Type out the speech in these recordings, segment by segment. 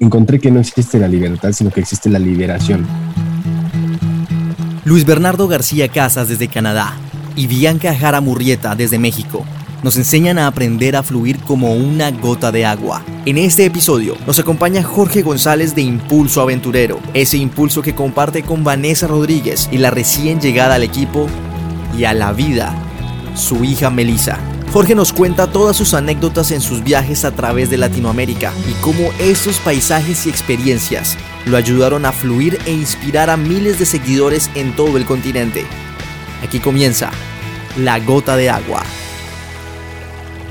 encontré que no existe la libertad, sino que existe la liberación. Luis Bernardo García Casas desde Canadá y Bianca Jara Murrieta desde México nos enseñan a aprender a fluir como una gota de agua. En este episodio nos acompaña Jorge González de Impulso Aventurero, ese impulso que comparte con Vanessa Rodríguez y la recién llegada al equipo y a la vida, su hija Melissa. Jorge nos cuenta todas sus anécdotas en sus viajes a través de Latinoamérica y cómo esos paisajes y experiencias lo ayudaron a fluir e inspirar a miles de seguidores en todo el continente. Aquí comienza La Gota de Agua.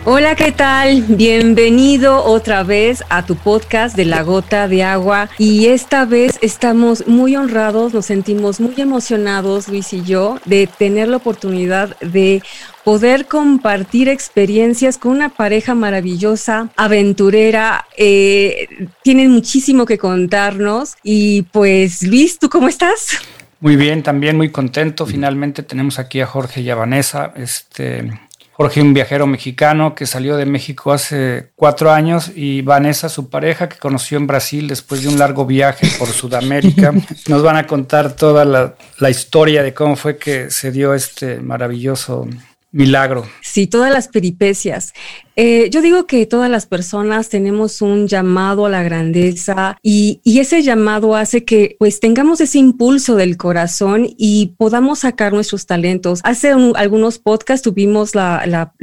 Hola, ¿qué tal? Bienvenido otra vez a tu podcast de La Gota de Agua. Y esta vez estamos muy honrados, nos sentimos muy emocionados, Luis y yo, de tener la oportunidad de poder compartir experiencias con una pareja maravillosa, aventurera. Eh, tienen muchísimo que contarnos. Y pues, Luis, ¿tú cómo estás? Muy bien, también muy contento. Finalmente tenemos aquí a Jorge y a Vanessa. Este, Jorge, un viajero mexicano que salió de México hace cuatro años, y Vanessa, su pareja, que conoció en Brasil después de un largo viaje por Sudamérica. Nos van a contar toda la, la historia de cómo fue que se dio este maravilloso milagro. Sí, todas las peripecias. Eh, yo digo que todas las personas tenemos un llamado a la grandeza y, ese llamado hace que pues tengamos ese impulso del corazón y podamos sacar nuestros talentos. Hace algunos podcasts tuvimos la,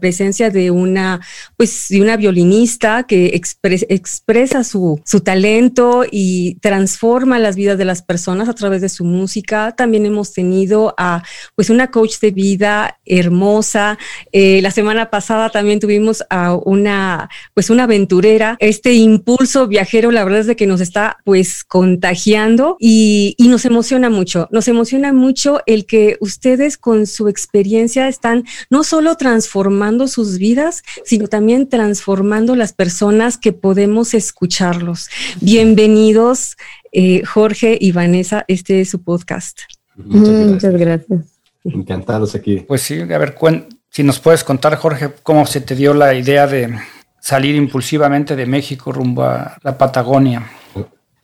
presencia de una pues de una violinista que expresa su, su talento y transforma las vidas de las personas a través de su música. También hemos tenido a pues una coach de vida hermosa. Eh, la semana pasada también tuvimos a una, pues una aventurera. Este impulso viajero, la verdad es de que nos está pues contagiando y, y nos emociona mucho. Nos emociona mucho el que ustedes con su experiencia están no solo transformando sus vidas, sino también transformando las personas que podemos escucharlos. Bienvenidos, eh, Jorge y Vanessa, este es su podcast. Muchas gracias. Encantados aquí. Pues sí, a ver, si nos puedes contar, Jorge, cómo se te dio la idea de salir impulsivamente de México rumbo a la Patagonia.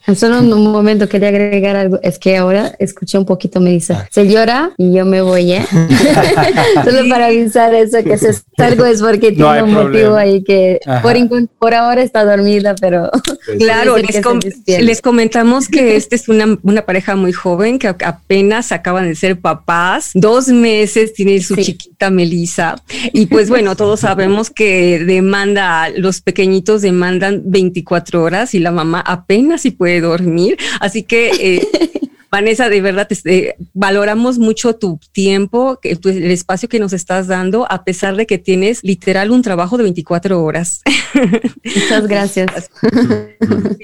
Solo un momento quería agregar algo. Es que ahora escuché un poquito, me dice, ah. se llora y yo me voy, ¿eh? Solo para avisar eso, que si algo es porque tiene un motivo ahí que por, por, ahora está dormida, pero... Pues claro, les, comentamos que esta es una, una, pareja muy joven que apenas acaban de ser papás, dos meses tiene su chiquita Melissa y pues bueno, todos sabemos que demanda, los pequeñitos demandan 24 horas y la mamá apenas si puede dormir. Así que, eh, Vanessa, de verdad, eh, valoramos mucho tu tiempo, el espacio que nos estás dando, a pesar de que tienes literal un trabajo de 24 horas. Muchas gracias.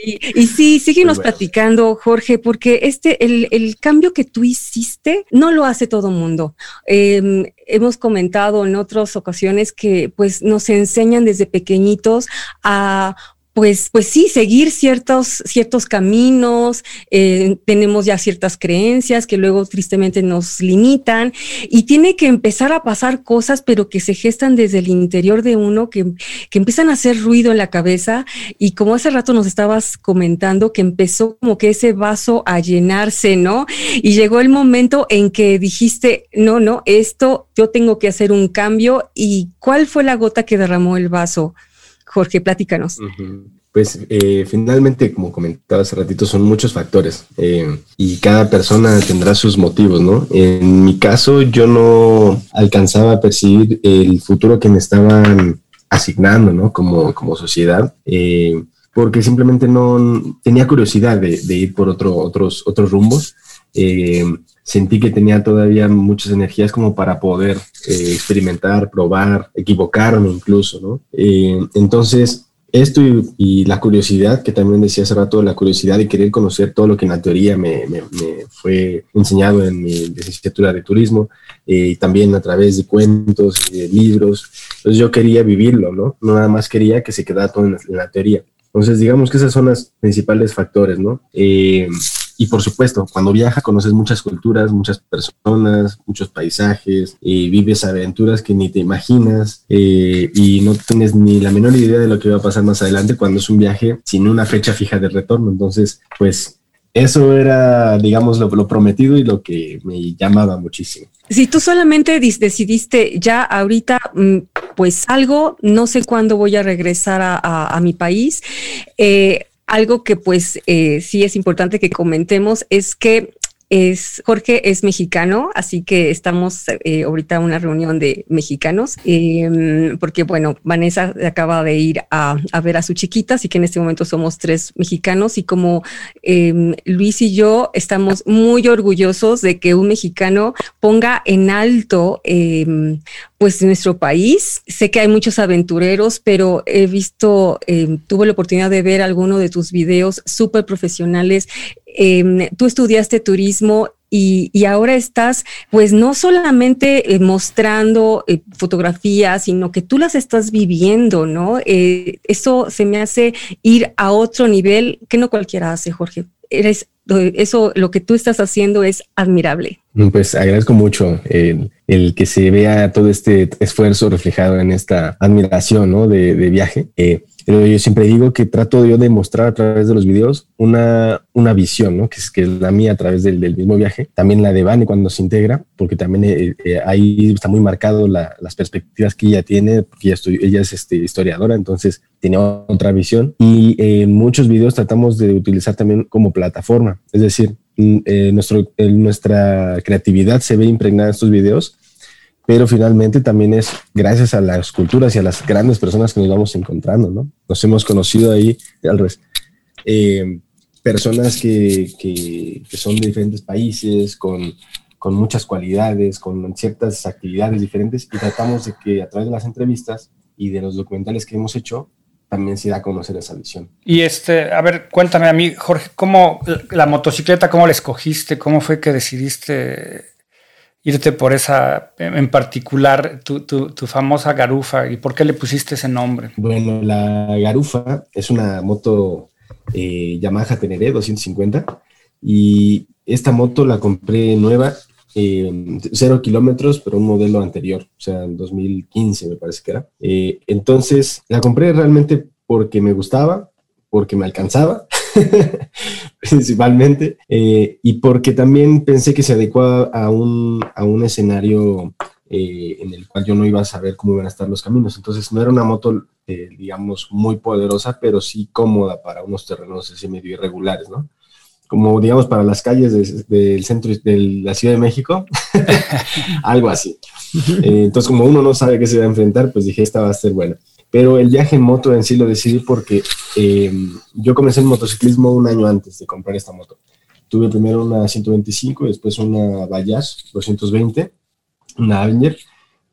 y, sí, síguenos platicando, Jorge, porque este, el, cambio que tú hiciste no lo hace todo mundo. Em, hemos comentado en otras ocasiones que pues nos enseñan desde pequeñitos a pues, pues sí, seguir ciertos, ciertos caminos, eh, tenemos ya ciertas creencias que luego tristemente nos limitan y tiene que empezar a pasar cosas, pero que se gestan desde el interior de uno, que, que empiezan a hacer ruido en la cabeza y como hace rato nos estabas comentando, que empezó como que ese vaso a llenarse, ¿no? Y llegó el momento en que dijiste, no, no, esto yo tengo que hacer un cambio y ¿cuál fue la gota que derramó el vaso? Jorge, platícanos. Pues eh, finalmente, como comentaba hace ratito, son muchos factores eh, y cada persona tendrá sus motivos, ¿no? En mi caso, yo no alcanzaba a percibir el futuro que me estaban asignando, ¿no? Como, como sociedad. Eh, porque simplemente no tenía curiosidad de, ir por otro, otros, otros rumbos. Sentí que tenía todavía muchas energías como para poder experimentar, probar, equivocarme incluso, ¿no? entonces, esto y, la curiosidad, que también decía hace rato, la curiosidad de querer conocer todo lo que en la teoría me, me, fue enseñado en mi licenciatura de turismo eh, y también a través de cuentos, y de libros. Entonces yo quería vivirlo, ¿no? No nada más quería que se quedara todo en la, teoría. Entonces digamos que esos son los principales factores, ¿no? Eh, Y por supuesto, cuando viajas conoces muchas culturas, muchas personas, muchos paisajes, y vives aventuras que ni te imaginas eh, y no tienes ni la menor idea de lo que va a pasar más adelante cuando es un viaje sin una fecha fija de retorno. Entonces, pues eso era, digamos, lo, prometido y lo que me llamaba muchísimo. Si tú solamente decidiste ya ahorita, mm, pues algo, no sé cuándo voy a regresar a, mi país, eh, algo que pues eh, sí es importante que comentemos es que es, Jorge es mexicano, así que estamos eh, ahorita en una reunión de mexicanos, em, porque bueno, Vanessa acaba de ir a, ver a su chiquita, así que en este momento somos tres mexicanos y como em, Luis y yo estamos muy orgullosos de que un mexicano ponga en alto em, pues nuestro país. Sé que hay muchos aventureros, pero he visto, tuve la oportunidad de ver alguno de tus videos súper profesionales Em, tú estudiaste turismo y, ahora estás, pues no solamente eh, mostrando eh, fotografías, sino que tú las estás viviendo, ¿no? Eh, eso se me hace ir a otro nivel que no cualquiera hace, Jorge. Eres, eso, lo que tú estás haciendo es admirable. Pues agradezco mucho el, que se vea todo este esfuerzo reflejado en esta admiración ¿no? de viaje. Pero yo siempre digo que trato yo de mostrar a través de los videos una, una visión, ¿no? que, es, que es la mía a través del, del mismo viaje, también la de Vane cuando se integra, porque también eh, eh, ahí está muy marcado las perspectivas que ella tiene, porque ella, ella es este, historiadora, entonces tiene otra visión. Y en muchos videos tratamos de utilizar también como plataforma, es decir, mm, eh, nuestro, nuestra creatividad se ve impregnada en estos videos pero finalmente también es gracias a las culturas y a las grandes personas que nos vamos encontrando, ¿no? Nos hemos conocido ahí, al revés, eh, personas que, que, son de diferentes países, con, con muchas cualidades, con ciertas actividades diferentes, y tratamos de que a través de las entrevistas y de los documentales que hemos hecho, también se da a conocer esa visión. Y este, a ver, cuéntame a mí, Jorge, ¿cómo la motocicleta, cómo la escogiste? ¿Cómo fue que decidiste irte por esa, en particular, tu, tu, famosa garufa y por qué le pusiste ese nombre? Bueno, la garufa es una moto eh, Yamaha Teneré 250 y esta moto la compré nueva, eh, cero kilómetros, pero un modelo anterior, o sea, en 2015 me parece que era. Eh, entonces, la compré realmente porque me gustaba, porque me alcanzaba principalmente, eh, y porque también pensé que se adecuaba a un, a un escenario eh, en el cual yo no iba a saber cómo iban a estar los caminos. Entonces no era una moto, eh, digamos, muy poderosa, pero sí cómoda para unos terrenos así medio irregulares, ¿no? Como, digamos, para las calles del centro de la Ciudad de México, algo así. entonces, como uno no sabe qué se va a enfrentar, pues dije, esta va a ser buena. Pero el viaje en moto en sí lo decidí porque eh, yo comencé el motociclismo un año antes de comprar esta moto. Tuve primero una 125 y después una Bayash 220, una Avenger.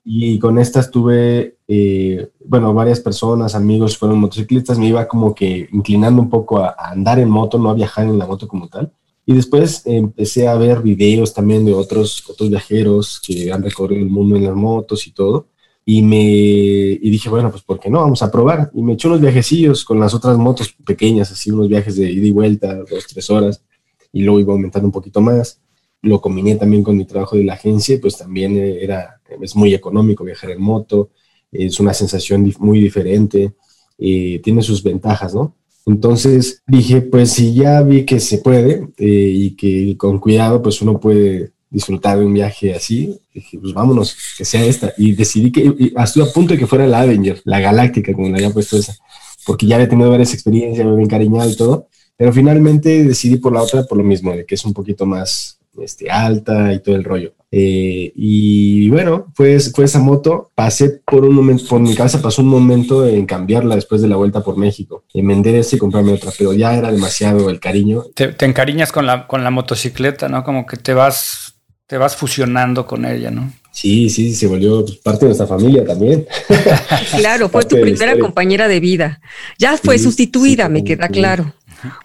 Y con estas tuve, eh, bueno, varias personas, amigos fueron motociclistas. Me iba como que inclinando un poco a, a andar en moto, no a viajar en la moto como tal. Y después empecé a ver videos también de otros, otros viajeros que han recorrido el mundo en las motos y todo y me y dije, bueno, pues ¿por qué no? Vamos a probar. Y me eché unos viajecillos con las otras motos pequeñas, así unos viajes de ida y vuelta, dos, tres horas, y luego iba aumentando un poquito más. Lo combiné también con mi trabajo de la agencia, pues también era, es muy económico viajar en moto, es una sensación muy diferente, eh, tiene sus ventajas, ¿no? Entonces dije, pues si ya vi que se puede eh, y que con cuidado, pues uno puede disfrutar de un viaje así, dije, pues vámonos, que sea esta. Y decidí que estuve a punto de que fuera la Avenger, la Galáctica, como le había puesto esa, porque ya había tenido varias experiencias, me había encariñado y todo, pero finalmente decidí por la otra por lo mismo, de que es un poquito más este, alta y todo el rollo. Eh, y bueno, pues fue esa moto. Pasé por un momento, por mi cabeza pasó un momento en cambiarla después de la vuelta por México, en vender esa y comprarme otra, pero ya era demasiado el cariño. Te, te, encariñas con la, con la motocicleta, ¿no? Como que te vas te vas fusionando con ella, ¿no? Sí, sí, se volvió parte de nuestra familia también. claro, fue tu primera compañera de vida. Ya fue sustituida, me queda claro.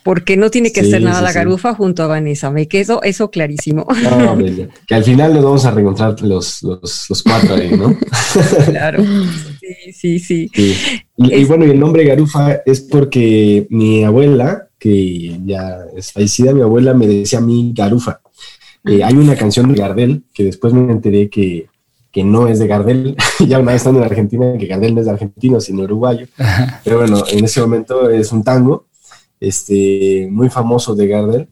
Porque no tiene que ser nada la garufa junto a Vanessa. Me quedó eso clarísimo. No, que al final nos vamos a reencontrar los, los, los cuatro ahí, ¿no? claro. Sí, sí, sí. Y, bueno, y el nombre Garufa es porque mi abuela, que ya es fallecida, mi abuela me decía a mí Garufa. Eh, hay una canción de Gardel que después me enteré que, que no es de Gardel, ya una vez estando en Argentina, que Gardel no es de argentino, sino uruguayo. Pero bueno, en ese momento es un tango este, muy famoso de Gardel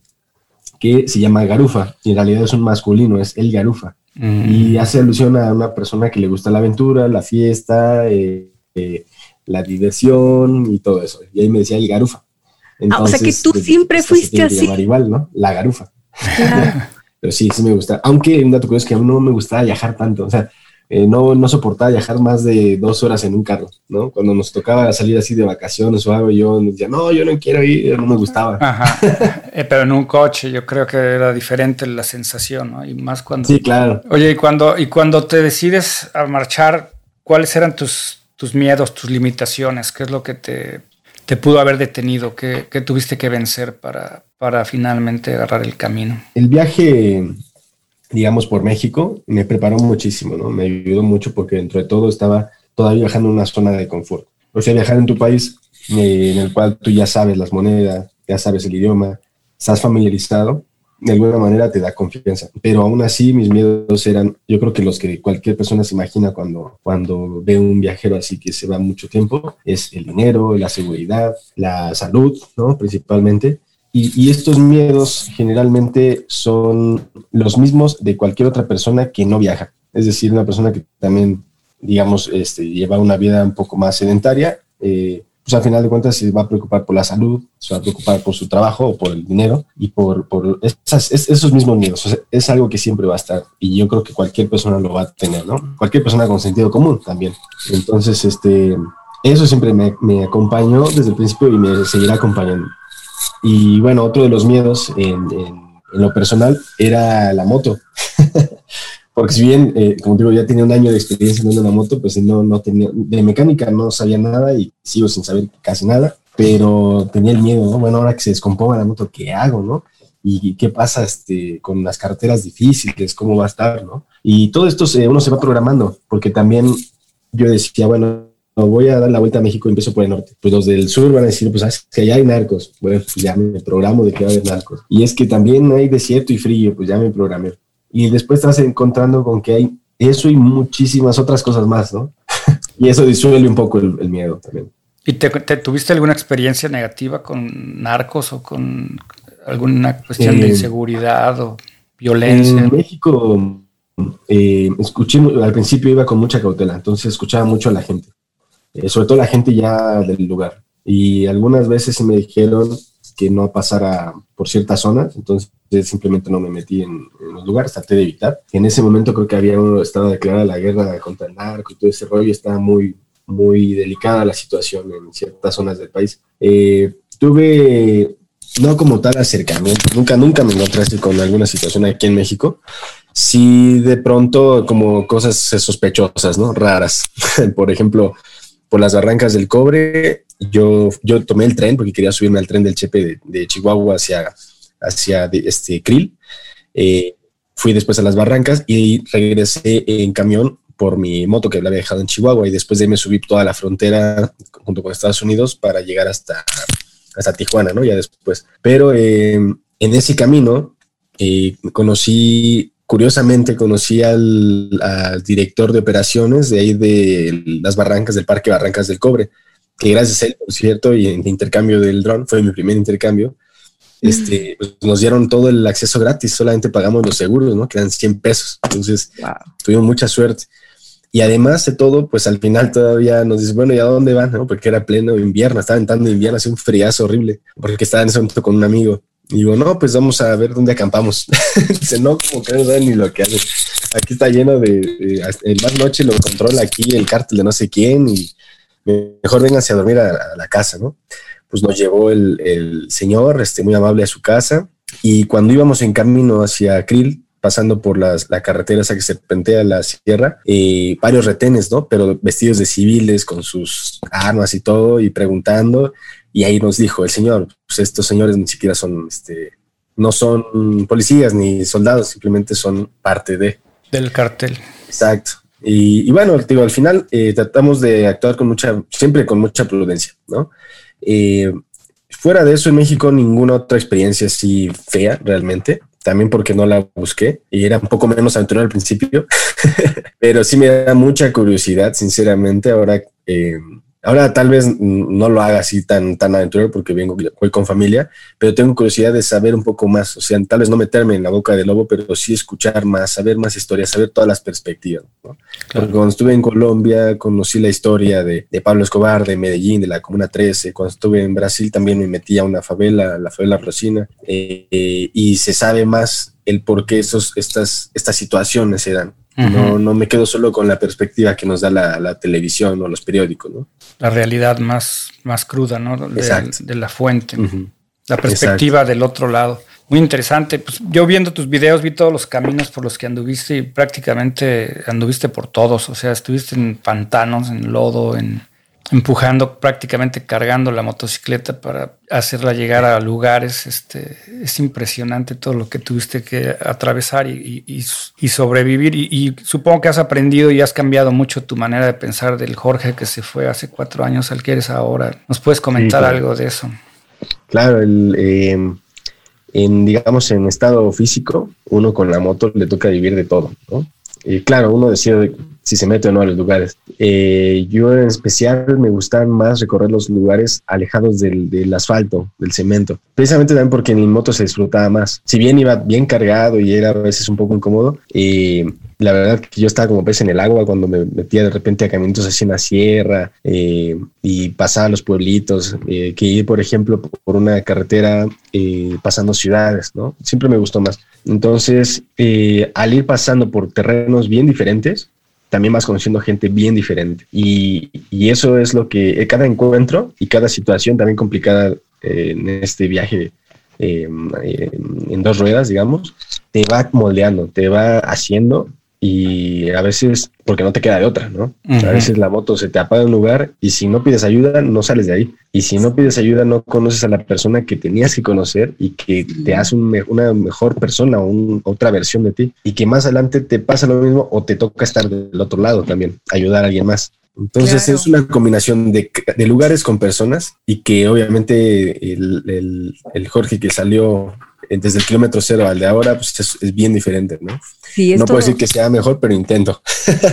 que se llama Garufa y en realidad es un masculino, es el Garufa. Mm. Y hace alusión a una persona que le gusta la aventura, la fiesta, eh, eh, la diversión y todo eso. Y ahí me decía el garufa. Ah, o sea que tú siempre fuiste así. igual, ¿no? La garufa. Pero sí, sí me gusta. Aunque un dato curioso es que a mí no me gustaba viajar tanto. O sea, eh, no, no soportaba viajar más de dos horas en un carro, ¿no? Cuando nos tocaba salir así de vacaciones o algo, yo decía, no, yo no quiero ir, no me gustaba. Ajá. Eh, pero en un coche yo creo que era diferente la sensación, ¿no? Y más cuando... Sí, claro. Oye, y cuando, y cuando te decides a marchar, ¿cuáles eran tus tus miedos, tus limitaciones? ¿Qué es lo que te, te pudo haber detenido? ¿Qué, ¿Qué, tuviste que vencer para, para finalmente agarrar el camino? El viaje, digamos, por México me preparó muchísimo, ¿no? Me ayudó mucho porque dentro de todo estaba todavía viajando en una zona de confort. O sea, viajar en tu país eh, en el cual tú ya sabes las monedas, ya sabes el idioma, estás familiarizado, de alguna manera te da confianza. Pero aún así mis miedos eran, yo creo que los que cualquier persona se imagina cuando, cuando ve un viajero así que se va mucho tiempo, es el dinero, la seguridad, la salud, ¿no? Principalmente. Y, estos miedos generalmente son los mismos de cualquier otra persona que no viaja. Es decir, una persona que también, digamos, este, lleva una vida un poco más sedentaria, eh, pues al final de cuentas se va a preocupar por la salud, se va a preocupar por su trabajo o por el dinero y por, por esos mismos miedos. es algo que siempre va a estar y yo creo que cualquier persona lo va a tener, ¿no? Cualquier persona con sentido común también. Entonces, este, eso siempre me, me acompañó desde el principio y me seguirá acompañando. Y bueno, otro de los miedos en, en, en lo personal era la moto. porque si bien, eh, como digo, ya tenía un año de experiencia en una moto, pues no, no tenía, de mecánica no sabía nada y sigo sin saber casi nada, pero tenía el miedo, ¿no? Bueno, ahora que se descomponga la moto, ¿qué hago, no? ¿Y qué pasa este, con las carreteras difíciles? ¿Cómo va a estar, no? Y todo esto se, uno se va programando, porque también yo decía, bueno, voy a dar la vuelta a México y empiezo por el norte. Pues los del sur van a decir, pues es que allá hay narcos. Bueno, pues ya me programo de que va a haber narcos. Y es que también hay desierto y frío, pues ya me programé y después estás encontrando con que hay eso y muchísimas otras cosas más, ¿no? y eso disuelve un poco el, miedo también. ¿Y te, tuviste alguna experiencia negativa con narcos o con alguna cuestión de eh, inseguridad o violencia? En México, eh, escuché, al principio iba con mucha cautela, entonces escuchaba mucho a la gente, eh, sobre todo la gente ya del lugar. Y algunas veces me dijeron que no pasara por ciertas zonas, entonces simplemente no me metí en, los lugares, traté de evitar. En ese momento creo que había estado declarada la guerra contra el narco y todo ese rollo, estaba muy, muy delicada la situación en ciertas zonas del país. Eh, tuve, no como tal acercamiento, nunca, nunca me encontré con alguna situación aquí en México, sí de pronto como cosas sospechosas, ¿no? Raras. Por ejemplo, por las barrancas del cobre, yo, yo tomé el tren porque quería subirme al tren del Chepe de, Chihuahua hacia, hacia este, Krill. Eh, fui después a las barrancas y regresé en camión por mi moto que la había dejado en Chihuahua y después de ahí me subí toda la frontera junto con Estados Unidos para llegar hasta, hasta Tijuana, ¿no? Ya después. Pero eh, en ese camino eh, conocí curiosamente conocí al, director de operaciones de ahí de las barrancas del Parque Barrancas del Cobre, que gracias a él, por cierto, y en intercambio del dron, fue mi primer intercambio, este, pues, nos dieron todo el acceso gratis, solamente pagamos los seguros, ¿no? Que eran 100 pesos. Entonces, tuvimos mucha suerte. Y además de todo, pues al final todavía nos dice, bueno, ¿y a dónde van? ¿no? Porque era pleno invierno, estaba entrando invierno, hacía un friazo horrible, porque estaba en ese momento con un amigo. Y digo, no, pues vamos a ver dónde acampamos. Dice, no, como que no saben ni lo que hacen. Aquí está lleno de, el más noche lo controla aquí el cártel de no sé quién y mejor vénganse a dormir a, la casa, ¿no? Pues nos llevó el, el, señor, este, muy amable a su casa y cuando íbamos en camino hacia Krill, pasando por las, la carretera esa que se pentea la sierra, eh, varios retenes, ¿no? Pero vestidos de civiles con sus armas y todo y preguntando y ahí nos dijo el señor, pues estos señores ni siquiera son, este, no son policías ni soldados, simplemente son parte de... Del cartel. Exacto. Y, bueno, digo, al final eh, tratamos de actuar con mucha, siempre con mucha prudencia, ¿no? Eh, fuera de eso, en México ninguna otra experiencia así fea realmente. También porque no la busqué y era un poco menos aventurero al principio, pero sí me da mucha curiosidad, sinceramente, ahora eh, Ahora tal vez no lo haga así tan, tan aventurero porque vengo, voy con familia, pero tengo curiosidad de saber un poco más, o sea, tal vez no meterme en la boca del lobo, pero sí escuchar más, saber más historias, saber todas las perspectivas. Porque cuando estuve en Colombia conocí la historia de, Pablo Escobar, de Medellín, de la Comuna 13, cuando estuve en Brasil también me metí a una favela, la favela Rosina, eh, y se sabe más el por qué esos, estas, estas situaciones se dan no, no me quedo solo con la perspectiva que nos da la, televisión o los periódicos, ¿no? La realidad más, más cruda, ¿no? De, la fuente. La perspectiva del otro lado. Muy interesante. Pues yo viendo tus videos vi todos los caminos por los que anduviste y prácticamente anduviste por todos. O sea, estuviste en pantanos, en lodo, en empujando, prácticamente cargando la motocicleta para hacerla llegar a lugares. Este, es impresionante todo lo que tuviste que atravesar y, sobrevivir. Y, supongo que has aprendido y has cambiado mucho tu manera de pensar del Jorge que se fue hace cuatro años al que eres ahora. ¿Nos puedes comentar algo de eso? Claro, el, eh, en, digamos, en estado físico, uno con la moto le toca vivir de todo, ¿no? Claro, uno decide si se mete o no a los lugares. Eh, yo en especial me gustan más recorrer los lugares alejados del, asfalto, del cemento, precisamente también porque en mi moto se disfrutaba más. Si bien iba bien cargado y era a veces un poco incómodo, eh, la verdad que yo estaba como pez en el agua cuando me metía de repente a caminitos así en la sierra eh, y pasaba los pueblitos, que ir, por ejemplo, por una carretera pasando ciudades, ¿no? Siempre me gustó más. Entonces, al ir pasando por terrenos bien diferentes, también vas conociendo gente bien diferente. Y, y eso es lo que eh, cada encuentro y cada situación también complicada eh, en este viaje eh, en dos ruedas, digamos, te va moldeando, te va haciendo y a veces, porque no te queda de otra, ¿no? A veces la moto se te apaga en un lugar y si no pides ayuda, no sales de ahí. Y si no pides ayuda, no conoces a la persona que tenías que conocer y que te hace una mejor persona o otra versión de ti. Y que más adelante te pasa lo mismo o te toca estar del otro lado también, ayudar a alguien más. Entonces es una combinación de, lugares con personas y que obviamente el, el Jorge que salió desde el kilómetro cero al de ahora, pues es, bien diferente, ¿no? Sí, no puedo decir que sea mejor, pero intento.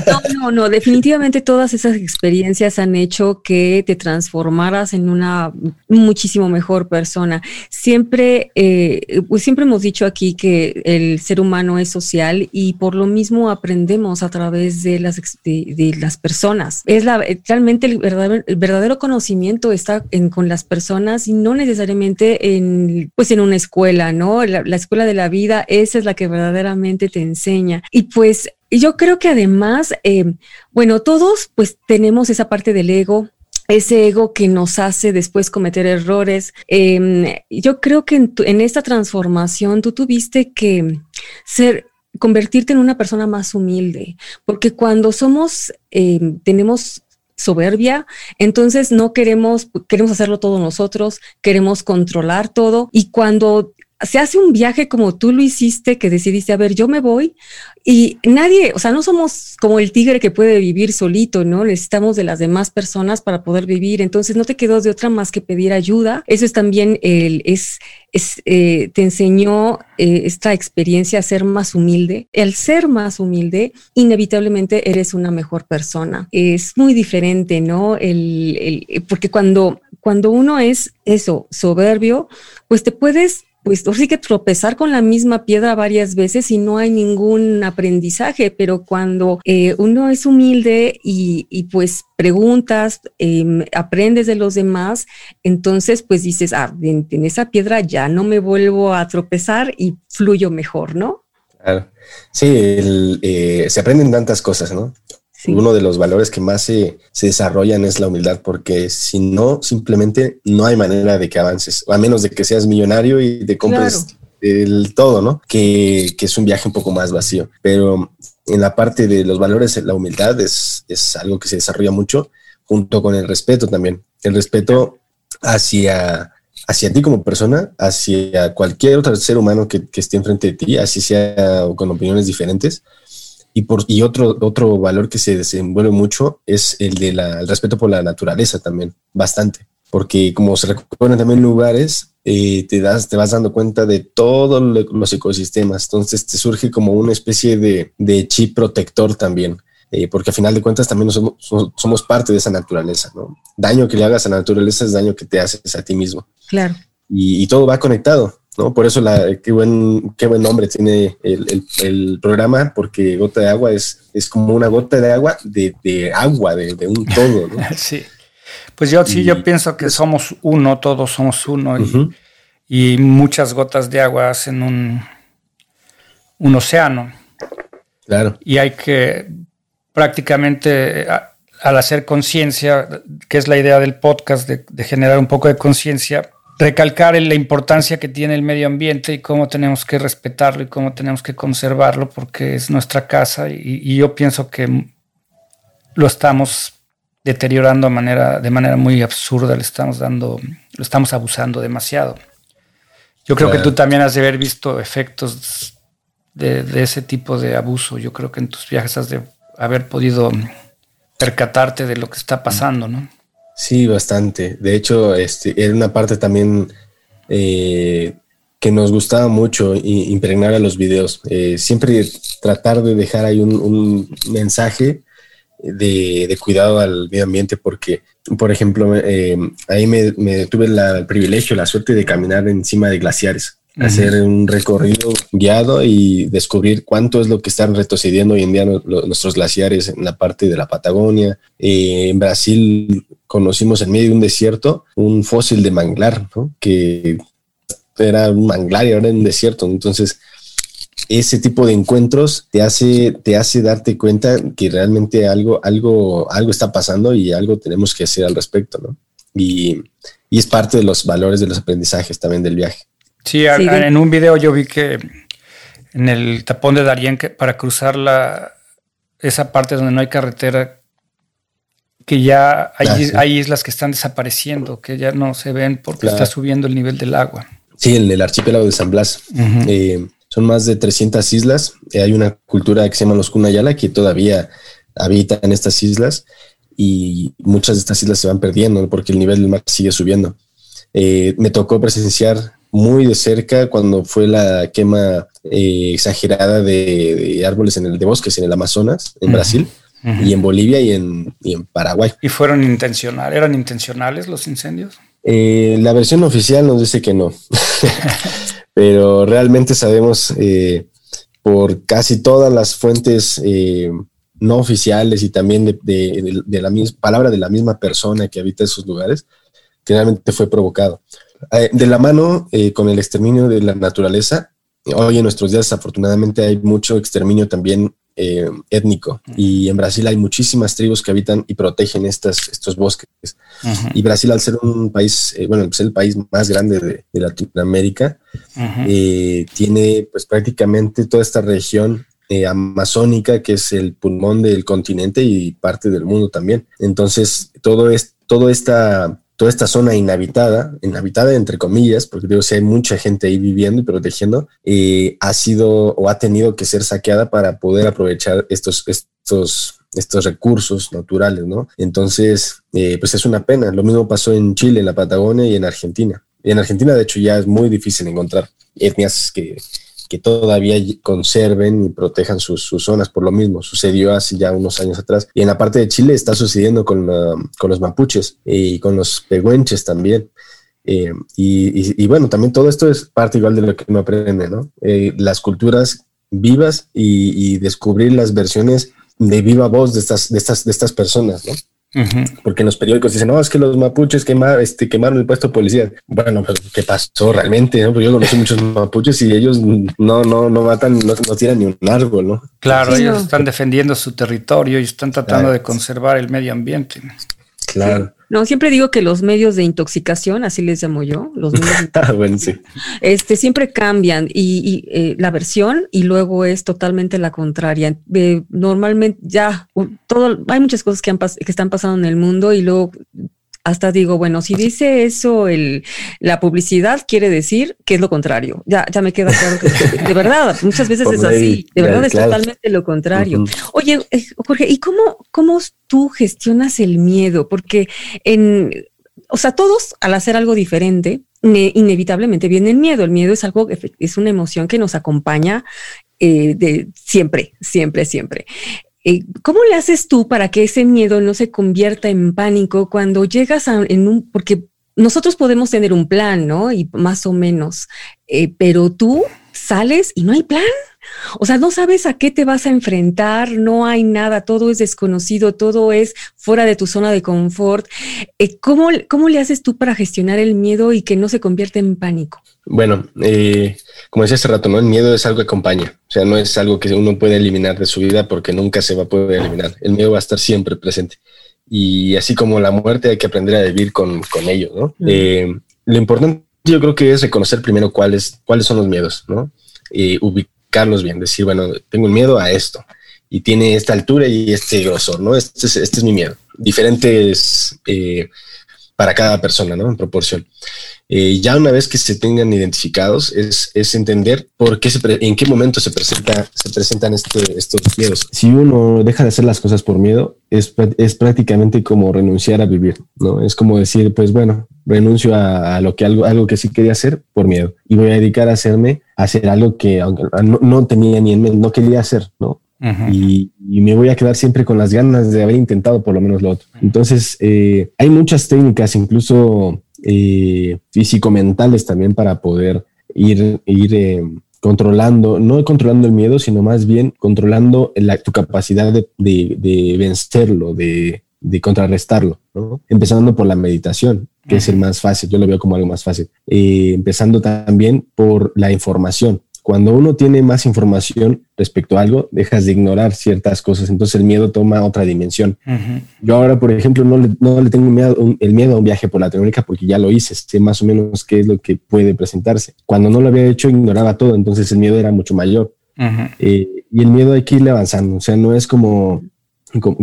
No, no, no, definitivamente todas esas experiencias han hecho que te transformaras en una muchísimo mejor persona. Siempre, eh, pues siempre hemos dicho aquí que el ser humano es social y por lo mismo aprendemos a través de las, de, las personas. Es la, realmente el verdadero, el verdadero conocimiento está en, con las personas y no necesariamente en, pues en una escuela, ¿no? La, escuela de la vida, esa es la que verdaderamente te enseña. Y pues yo creo que además, eh, bueno, todos pues tenemos esa parte del ego, ese ego que nos hace después cometer errores. Em, yo creo que en, esta transformación tú tuviste que ser convertirte en una persona más humilde, porque cuando somos, em, tenemos soberbia, entonces no queremos, queremos hacerlo todo nosotros, queremos controlar todo y cuando se hace un viaje como tú lo hiciste, que decidiste, a ver, yo me voy y nadie, o sea, no somos como el tigre que puede vivir solito, ¿no? Necesitamos de las demás personas para poder vivir. Entonces no te quedó de otra más que pedir ayuda. Eso es también, el, es, es eh, te enseñó eh, esta experiencia a ser más humilde. El ser más humilde, inevitablemente eres una mejor persona. Es muy diferente, ¿no? El, el, porque cuando, cuando uno es eso, soberbio, pues te puedes pues sí que tropezar con la misma piedra varias veces y no hay ningún aprendizaje, pero cuando eh, uno es humilde y, pues preguntas, em, aprendes de los demás, entonces pues dices, ah, en, esa piedra ya no me vuelvo a tropezar y fluyo mejor, ¿no? Claro. Sí, eh, se aprenden tantas cosas, ¿no? Uno de los valores que más se, desarrollan es la humildad, porque si no, simplemente no hay manera de que avances, a menos de que seas millonario y te compres el todo, ¿no? Que, es un viaje un poco más vacío. Pero en la parte de los valores, la humildad es, es algo que se desarrolla mucho, junto con el respeto también. El respeto hacia, hacia ti como persona, hacia cualquier otro ser humano que, que esté enfrente de ti, así sea con opiniones diferentes Y, por, y otro, otro valor que se desenvuelve mucho es el del respeto por la naturaleza también, bastante. Porque como se recorren también lugares, eh, te, das, te vas dando cuenta de todos los ecosistemas. Entonces te surge como una especie de, de chip protector también. Eh, porque a final de cuentas también somos, somos parte de esa naturaleza, ¿no? Daño que le hagas a la naturaleza es daño que te haces a ti mismo. Claro. Y, y todo va conectado. ¿No? Por eso la, qué, buen, qué buen nombre tiene el, el, programa, porque gota de agua es, es como una gota de agua de, de agua, de, de, un todo, ¿no? sí. Pues yo sí, yo pienso que somos uno, todos somos uno, y, y, muchas gotas de agua hacen un, un océano. Claro. Y hay que prácticamente al hacer conciencia, que es la idea del podcast, de, de generar un poco de conciencia, recalcar la importancia que tiene el medio ambiente y cómo tenemos que respetarlo y cómo tenemos que conservarlo porque es nuestra casa y, yo pienso que lo estamos deteriorando de manera, de manera muy absurda, le estamos dando, lo estamos abusando demasiado. Yo creo que tú también has de haber visto efectos de, de, ese tipo de abuso. Yo creo que en tus viajes has de haber podido percatarte de lo que está pasando, ¿no? Sí, bastante. De hecho, este, era una parte también eh, que nos gustaba mucho impregnar a los videos. Eh, siempre tratar de dejar ahí un, mensaje de, cuidado al medio ambiente porque, por ejemplo, eh, ahí me, tuve el privilegio, la suerte de caminar encima de glaciares hacer un recorrido guiado y descubrir cuánto es lo que están retrocediendo hoy en día nuestros glaciares en la parte de la Patagonia. Eh, en Brasil conocimos en medio de un desierto un fósil de manglar, que era un manglar y ahora en un desierto. Entonces, ese tipo de encuentros te hace, te hace darte cuenta que realmente algo, algo, algo está pasando y algo tenemos que hacer al respecto, ¿no? Y, y es parte de los valores de los aprendizajes también del viaje. Sí, en un video yo vi que en el tapón de Darien, que para cruzar la, esa parte donde no hay carretera, que ya hay, ah, hay, islas que están desapareciendo, que ya no se ven porque está subiendo el nivel del agua. Sí, el, el archipiélago de San Blas. Eh, son más de 300 islas. Eh, hay una cultura que se llama los Kunayala que todavía habita en estas islas y muchas de estas islas se van perdiendo porque el nivel del mar sigue subiendo. Eh, me tocó presenciar muy de cerca cuando fue la quema eh, exagerada de, árboles en el de bosques en el Amazonas, en Brasil. Y en Bolivia y en, en, Paraguay. ¿Y fueron intencionales? ¿Eran intencionales los incendios? Eh, la versión oficial nos dice que no, pero realmente sabemos eh, por casi todas las fuentes no oficiales y también de, de, de, la misma palabra de la misma persona que habita esos lugares, que realmente fue provocado. Eh, de la mano eh, con el exterminio de la naturaleza, hoy en nuestros días desafortunadamente hay mucho exterminio también eh, étnico y en Brasil hay muchísimas tribus que habitan y protegen estas, estos bosques. Y Brasil al ser un país, bueno, es el país más grande de, Latinoamérica, tiene pues prácticamente toda esta región amazónica que es el pulmón del continente y parte del mundo también. Entonces, todo es, todo esta toda esta zona inhabitada, inhabitada entre comillas, porque digo, si hay mucha gente ahí viviendo y protegiendo, eh, ha sido o ha tenido que ser saqueada para poder aprovechar estos, estos, estos recursos naturales, ¿no? Entonces, eh, pues es una pena. Lo mismo pasó en Chile, en la Patagonia y en Argentina. Y en Argentina, de hecho, ya es muy difícil encontrar etnias que que todavía conserven y protejan sus, zonas. Por lo mismo, sucedió hace ya unos años atrás. Y en la parte de Chile está sucediendo con, con los mapuches y con los pehuenches también. Eh, y, bueno, también todo esto es parte igual de lo que uno aprende, ¿no? Eh, las culturas vivas y, y, descubrir las versiones de viva voz de estas, de estas, de estas personas, ¿no? Porque en los periódicos dicen, no, es que los mapuches quemaron, este, quemaron el puesto de policía. Bueno, pero ¿qué pasó realmente? Porque yo conocí muchos mapuches y ellos no, no, no matan, no, tiran ni un árbol, ¿no? Claro, ellos están defendiendo su territorio y están tratando de conservar el medio ambiente. Claro. No, siempre digo que los medios de intoxicación, así les llamo yo, los medios ah, bueno, sí. este, siempre cambian y, eh, la versión y luego es totalmente la contraria. Eh, normalmente ya todo, hay muchas cosas que, han que están pasando en el mundo y luego hasta digo, bueno, si dice eso el, la publicidad, quiere decir que es lo contrario. Ya, ya me queda claro que de verdad, muchas veces es así, de verdad es totalmente lo contrario. Oye, eh, Jorge, ¿y cómo, cómo tú gestionas el miedo? Porque en, o sea, todos al hacer algo diferente, inevitablemente viene el miedo. El miedo es algo, es una emoción que nos acompaña eh, de siempre, siempre, siempre. Eh, ¿Cómo le haces tú para que ese miedo no se convierta en pánico cuando llegas a, en un, porque nosotros podemos tener un plan, ¿no? Y más o menos, eh, pero tú sales y no hay plan. O sea, no sabes a qué te vas a enfrentar, no hay nada, todo es desconocido, todo es fuera de tu zona de confort. Eh, ¿cómo, ¿Cómo le haces tú para gestionar el miedo y que no se convierta en pánico? Bueno, eh, como decía hace rato, ¿no? El miedo es algo que acompaña, o sea, no es algo que uno puede eliminar de su vida porque nunca se va a poder eliminar. El miedo va a estar siempre presente. Y así como la muerte hay que aprender a vivir con, con ello, ¿no? Eh, lo importante yo creo que es reconocer primero cuáles, cuáles son los miedos, ¿no? Y ubicarlos bien, decir, bueno, tengo miedo a esto y tiene esta altura y este grosor, ¿no? Este es, este es mi miedo. Diferentes eh, para cada persona, ¿no? En proporción. Eh, ya una vez que se tengan identificados, es, es entender por qué se en qué momento se, presenta, se presentan este, estos miedos. Si uno deja de hacer las cosas por miedo, es, es prácticamente como renunciar a vivir, ¿no? Es como decir, pues bueno, renuncio a, lo que algo, algo que sí quería hacer por miedo y voy a dedicar a hacerme a hacer algo que no, no tenía ni en mente, no quería hacer, ¿no? Y, me voy a quedar siempre con las ganas de haber intentado por lo menos lo otro. Entonces, eh, hay muchas técnicas, incluso eh, físico-mentales también para poder ir, ir eh, controlando, no controlando el miedo, sino más bien controlando la, tu capacidad de, de, vencerlo, de, de contrarrestarlo, ¿no? empezando por la meditación, que es el más fácil, yo lo veo como algo más fácil, eh, empezando también por la información, cuando uno tiene más información respecto a algo, dejas de ignorar ciertas cosas, entonces el miedo toma otra dimensión. Yo ahora, por ejemplo, no le, no le tengo miedo, el miedo a un viaje por Latinoamérica porque ya lo hice, sé más o menos qué es lo que puede presentarse. Cuando no lo había hecho, ignoraba todo, entonces el miedo era mucho mayor. Eh, y el miedo hay que irle avanzando, o sea, no es como...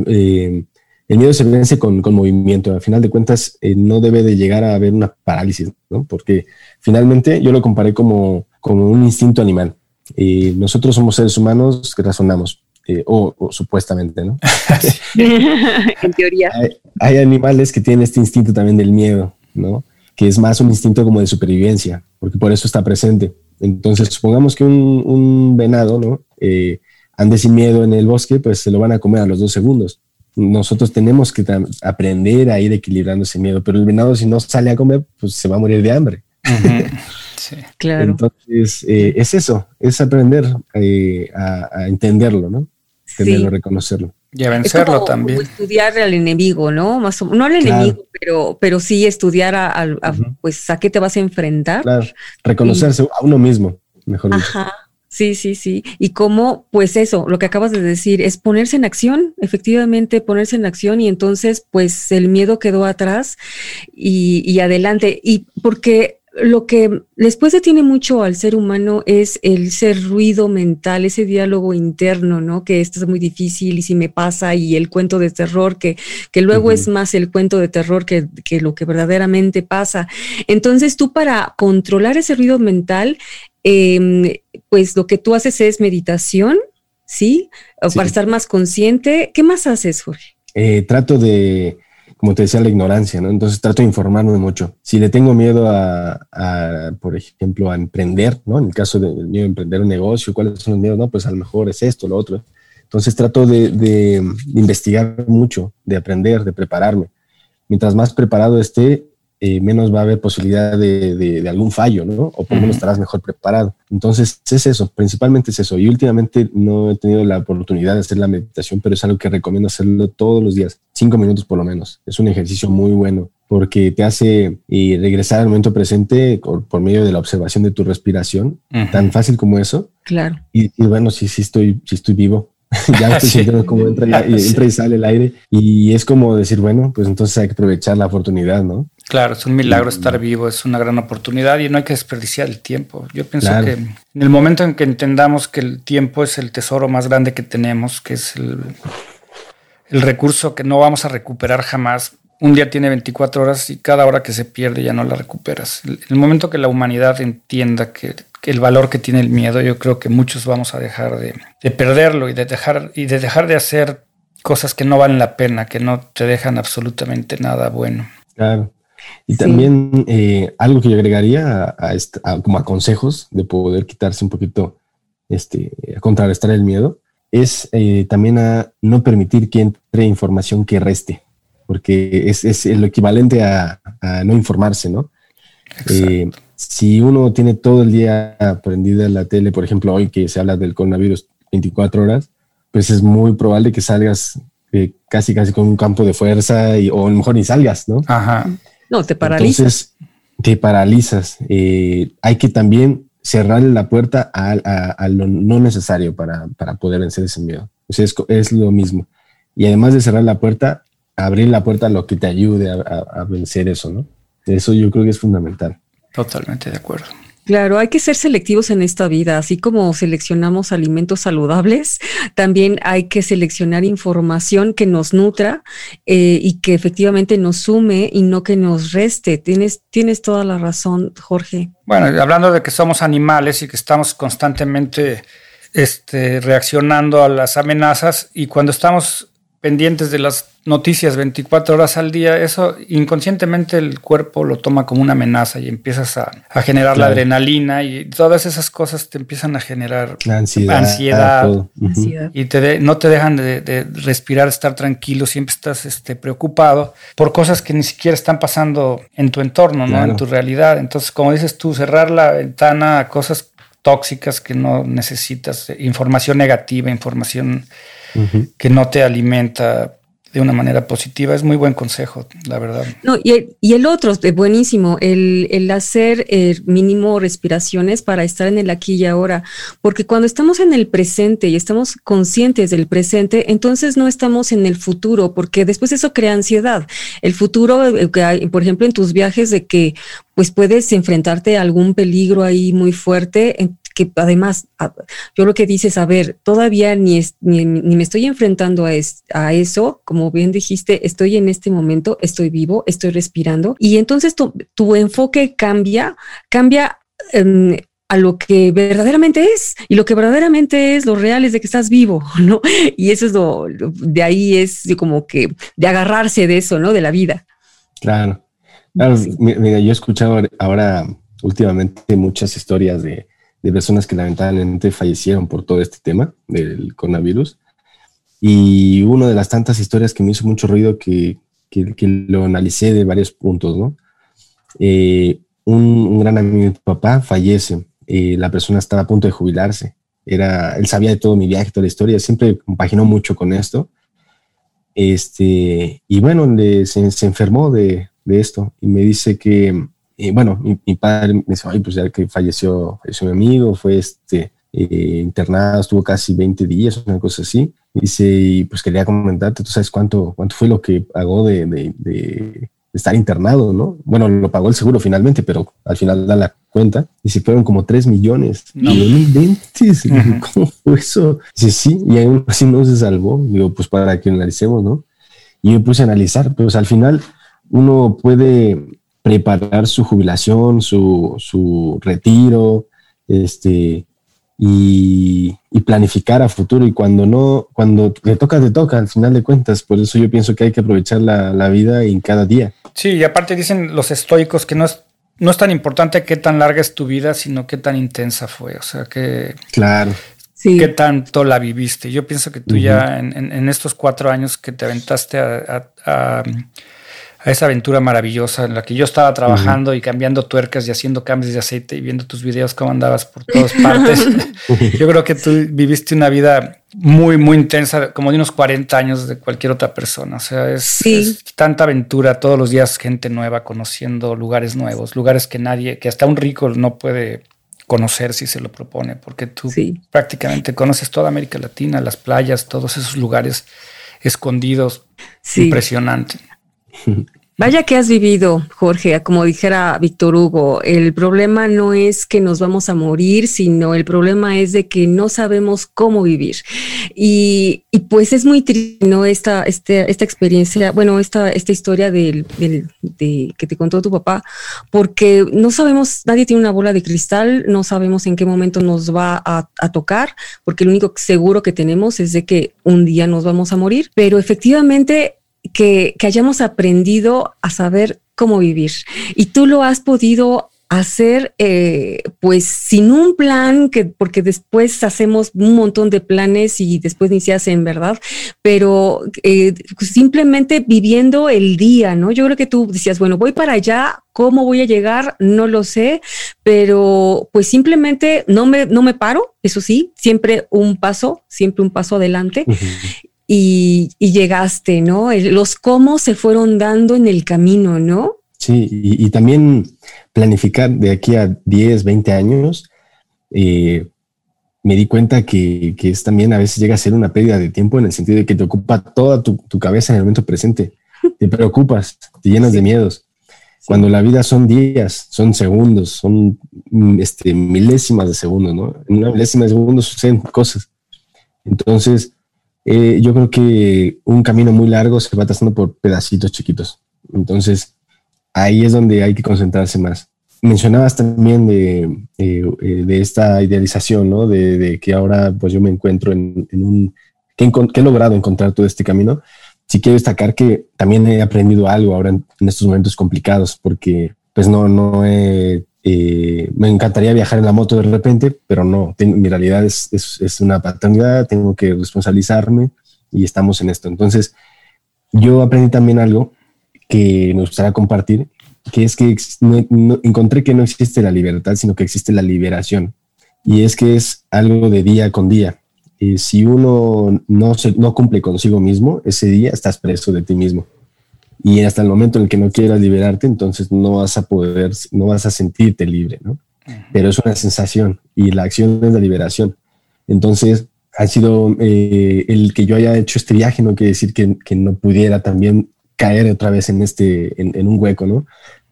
Eh, el miedo se vence con, con, movimiento. Al final de cuentas, eh, no debe de llegar a haber una parálisis, ¿no? Porque finalmente yo lo comparé como como un instinto animal. Y nosotros somos seres humanos que razonamos, eh, o, supuestamente, ¿no? en teoría. Hay, animales que tienen este instinto también del miedo, ¿no? Que es más un instinto como de supervivencia, porque por eso está presente. Entonces, supongamos que un, venado, ¿no? Eh, ande sin miedo en el bosque, pues se lo van a comer a los dos segundos. Nosotros tenemos que aprender a ir equilibrando ese miedo, pero el venado si no sale a comer, pues se va a morir de hambre. Claro. Entonces, eh, es eso, es aprender eh, a, entenderlo, ¿no? Entenderlo, reconocerlo. Y a vencerlo también. estudiar al enemigo, ¿no? Más no al enemigo, pero, pero sí estudiar a, pues a qué te vas a enfrentar. Claro, reconocerse a uno mismo, mejor dicho. Ajá. Sí, sí, sí. Y cómo, pues eso, lo que acabas de decir, es ponerse en acción, efectivamente ponerse en acción y entonces, pues el miedo quedó atrás y, y adelante. Y porque lo que después detiene mucho al ser humano es el ser ruido mental, ese diálogo interno, ¿no? Que esto es muy difícil y si me pasa y el cuento de terror, que, que luego es más el cuento de terror que, que, lo que verdaderamente pasa. Entonces tú para controlar ese ruido mental, em, pues lo que tú haces es meditación, ¿sí? Para estar más consciente. ¿Qué más haces, Jorge? Eh, trato de como te decía, la ignorancia, ¿no? Entonces trato de informarme mucho. Si le tengo miedo a, por ejemplo, a emprender, ¿no? En el caso miedo a emprender un negocio, ¿cuáles son los miedos? No, pues a lo mejor es esto, lo otro. Entonces trato de, de investigar mucho, de aprender, de prepararme. Mientras más preparado esté, eh, menos va a haber posibilidad de, algún fallo, ¿no? O por lo menos estarás mejor preparado. Entonces, es eso, principalmente es eso. Y últimamente no he tenido la oportunidad de hacer la meditación, pero es algo que recomiendo hacerlo todos los días, cinco minutos por lo menos. Es un ejercicio muy bueno porque te hace eh, regresar al momento presente por, medio de la observación de tu respiración, tan fácil como eso. Claro. Y, y bueno, sí, sí estoy, sí estoy vivo, ya estoy sintiendo cómo entra, y, entra y sale el aire. Y es como decir, bueno, pues entonces hay que aprovechar la oportunidad, ¿no? Claro, es un milagro estar vivo, es una gran oportunidad y no hay que desperdiciar el tiempo. Yo pienso que en el momento en que entendamos que el tiempo es el tesoro más grande que tenemos, que es el, el recurso que no vamos a recuperar jamás, un día tiene 24 horas y cada hora que se pierde ya no la recuperas. El, el momento que la humanidad entienda que, el valor que tiene el miedo, yo creo que muchos vamos a dejar de, de, perderlo y de, dejar, y de dejar de hacer cosas que no valen la pena, que no te dejan absolutamente nada bueno. Claro. Y también eh, algo que yo agregaría a, como a consejos de poder quitarse un poquito, este, a contrarrestar el miedo, es eh, también a no permitir que entre información que reste, porque es, es lo equivalente a, no informarse, ¿no? Eh, si uno tiene todo el día prendida la tele, por ejemplo, hoy que se habla del coronavirus 24 horas, pues es muy probable que salgas casi casi con un campo de fuerza y, o a lo mejor ni salgas, ¿no? Ajá. No, te paralizas. Entonces, te paralizas. Eh, hay que también cerrarle la puerta a, lo no necesario para, poder vencer ese miedo. es, lo mismo. Y además de cerrar la puerta, abrir la puerta a lo que te ayude a, vencer eso, ¿no? Eso yo creo que es fundamental. Totalmente de acuerdo. Claro, hay que ser selectivos en esta vida, así como seleccionamos alimentos saludables, también hay que seleccionar información que nos nutra eh, y que efectivamente nos sume y no que nos reste. Tienes, tienes toda la razón, Jorge. Bueno, hablando de que somos animales y que estamos constantemente este, reaccionando a las amenazas y cuando estamos pendientes de las noticias 24 horas al día, eso inconscientemente el cuerpo lo toma como una amenaza y empiezas a, generar la adrenalina y todas esas cosas te empiezan a generar ansiedad, y te no te dejan de, respirar, estar tranquilo, siempre estás este, preocupado por cosas que ni siquiera están pasando en tu entorno, ¿no? en tu realidad. Entonces, como dices tú, cerrar la ventana a cosas tóxicas que no necesitas, información negativa, información que no te alimenta de una manera positiva. Es muy buen consejo, la verdad. No, y, el otro, buenísimo, el, hacer eh, mínimo respiraciones para estar en el aquí y ahora, porque cuando estamos en el presente y estamos conscientes del presente, entonces no estamos en el futuro, porque después eso crea ansiedad. El futuro, eh, por ejemplo, en tus viajes de que pues puedes enfrentarte a algún peligro ahí muy fuerte, que además, yo lo que dices, a ver, todavía ni, ni, me estoy enfrentando a, a, eso, como bien dijiste, estoy en este momento, estoy vivo, estoy respirando, y entonces tu, enfoque cambia, cambia. Em, a lo que verdaderamente es y lo que verdaderamente es lo real es de que estás vivo, ¿no? Y eso es lo, de ahí es como que de agarrarse de eso, ¿no? De la vida. Claro. Claro, mira, yo he escuchado ahora últimamente muchas historias de, de personas que lamentablemente fallecieron por todo este tema del coronavirus. Y una de las tantas historias que me hizo mucho ruido que, que, lo analicé de varios puntos, ¿no? Eh, un, gran amigo de papá fallece, eh, la persona estaba a punto de jubilarse, era, él sabía de todo mi viaje, toda la historia, siempre compaginó mucho con esto. Este, y bueno, se, se, enfermó de, de, esto y me dice que y bueno, mi, padre me dice, ay, pues ya que falleció, falleció mi amigo, fue este, eh, internado, estuvo casi 20 días, una cosa así. Dice, y pues quería comentarte, ¿tú sabes cuánto, cuánto fue lo que pagó de, de, de, estar internado, no? Bueno, lo pagó el seguro finalmente, pero al final da la cuenta. Dice, fueron como 3 millones. No. Y yo, ¿cómo fue eso? Dice, sí, y aún así no se salvó. Digo, pues para que analicemos, ¿no? Y me puse a analizar, pues al final uno puede preparar su jubilación, su, su retiro, este, y, planificar a futuro. Y cuando no, cuando te toca, te toca, al final de cuentas. Por eso yo pienso que hay que aprovechar la, la vida en cada día. Sí, y aparte dicen los estoicos que no es, no es tan importante qué tan larga es tu vida, sino qué tan intensa fue. O sea, que... Claro. Sí. ¿Qué tanto la viviste? Yo pienso que tú ya en, en, estos cuatro años que te aventaste a a esa aventura maravillosa en la que yo estaba trabajando y cambiando tuercas y haciendo cambios de aceite y viendo tus videos cómo andabas por todas partes. yo creo que tú viviste una vida muy, muy intensa, como de unos 40 años de cualquier otra persona. O sea, es, tanta aventura todos los días, gente nueva, conociendo lugares nuevos, lugares que nadie, que hasta un rico no puede conocer si se lo propone, porque tú prácticamente conoces toda América Latina, las playas, todos esos lugares escondidos. Impresionante. Vaya que has vivido, Jorge, como dijera Víctor Hugo, el problema no es que nos vamos a morir, sino el problema es de que no sabemos cómo vivir. Y, pues es muy triste, ¿no? Esta, este, experiencia, bueno, esta, esta historia de, que te contó tu papá, porque no sabemos, nadie tiene una bola de cristal, no sabemos en qué momento nos va a, a tocar, porque lo único seguro que tenemos es de que un día nos vamos a morir, pero efectivamente que, hayamos aprendido a saber cómo vivir. Y tú lo has podido hacer eh, pues sin un plan que porque después hacemos un montón de planes y después ni se hacen verdad pero eh, simplemente viviendo el día no yo creo que tú decías bueno voy para allá cómo voy a llegar no lo sé pero pues simplemente no me no me paro eso sí siempre un paso siempre un paso adelante y, llegaste, ¿no? Los cómo se fueron dando en el camino, ¿no? Sí, y, también planificar de aquí a 10, 20 años, eh, me di cuenta que, que, es también a veces llega a ser una pérdida de tiempo en el sentido de que te ocupa toda tu, cabeza en el momento presente. Te preocupas, te llenas de miedos. Cuando la vida son días, son segundos, son mm, este, milésimas de segundos, ¿no? En una milésima de segundos suceden cosas. Entonces, eh, yo creo que un camino muy largo se va trazando por pedacitos chiquitos. Entonces, ahí es donde hay que concentrarse más. Mencionabas también de, eh, de esta idealización, ¿no? De, que ahora pues yo me encuentro en, un... Que, he logrado encontrar todo este camino. Sí quiero destacar que también he aprendido algo ahora en, en estos momentos complicados, porque pues no, no he eh, me encantaría viajar en la moto de repente, pero no, tengo, mi realidad es, es, una paternidad, tengo que responsabilizarme y estamos en esto. Entonces, yo aprendí también algo que me gustaría compartir, que es que encontré que no existe la libertad, sino que existe la liberación. Y es que es algo de día con día. y si uno no, se, no cumple consigo mismo, ese día estás preso de ti mismo y hasta el momento en el que no quieras liberarte, entonces no vas a poder, no vas a sentirte libre, ¿no? Pero es una sensación y la acción es la liberación. Entonces, ha sido eh, el que yo haya hecho este viaje, no quiere decir que, que no pudiera también caer otra vez en, este, en, un hueco, ¿no?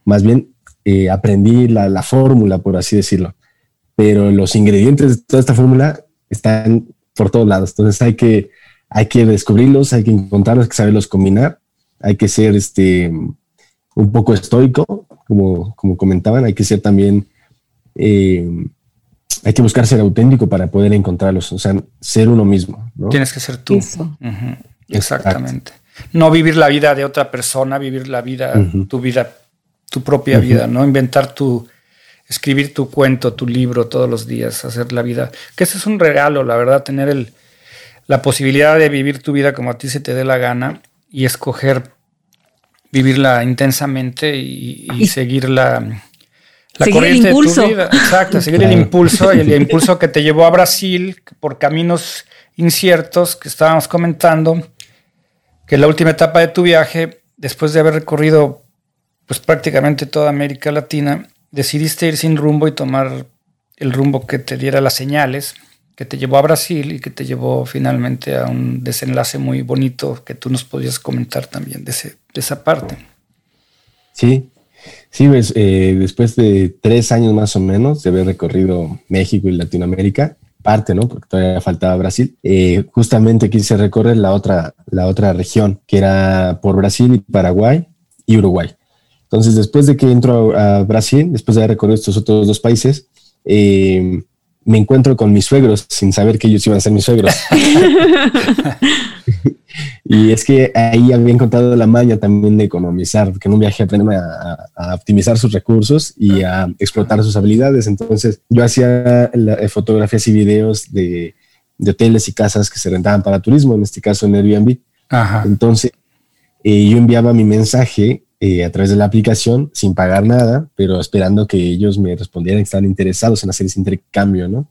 Más bien, eh, aprendí la, la fórmula, por así decirlo. Pero los ingredientes de toda esta fórmula están por todos lados. Entonces hay que, hay que descubrirlos, hay que encontrarlos, hay que saberlos combinar hay que ser este, un poco estoico, como, como comentaban, hay que ser también, eh, hay que buscar ser auténtico para poder encontrarlos, o sea, ser uno mismo. Tienes que ser tú. Exactamente. No vivir la vida de otra persona, vivir la vida, tu vida, tu propia vida, no inventar tu, escribir tu cuento, tu libro todos los días, hacer la vida, que ese es un regalo, la verdad, tener el, la posibilidad de vivir tu vida como a ti se te dé la gana y escoger vivirla intensamente y, seguir la, corriente de tu vida. Exacto, seguir el impulso y el impulso que te llevó a Brasil por caminos inciertos que estábamos comentando, que la última etapa de tu viaje, después de haber recorrido pues prácticamente toda América Latina, decidiste ir sin rumbo y tomar el rumbo que te diera las señales que te llevó a Brasil y que te llevó finalmente a un desenlace muy bonito que tú nos podías comentar también de, esa parte. Sí, sí, pues, eh, después de tres años más o menos de haber recorrido México y Latinoamérica, parte, ¿no? Porque todavía faltaba Brasil. Eh, justamente quise recorrer la otra, la otra región, que era por Brasil y Paraguay y Uruguay. Entonces, después de que entro a, Brasil, después de haber recorrido estos otros dos países, eh, me encuentro con mis suegros sin saber que ellos iban a ser mis suegros. y es que ahí había encontrado la maña también de economizar, porque en un viaje aprenden a, optimizar sus recursos y a explotar sus habilidades. Entonces yo hacía eh, fotografías y videos de, hoteles y casas que se rentaban para turismo, en este caso en Airbnb. Entonces eh, yo enviaba mi mensaje eh, a través de la aplicación sin pagar nada, pero esperando que ellos me respondieran que estaban interesados en hacer ese intercambio, ¿no?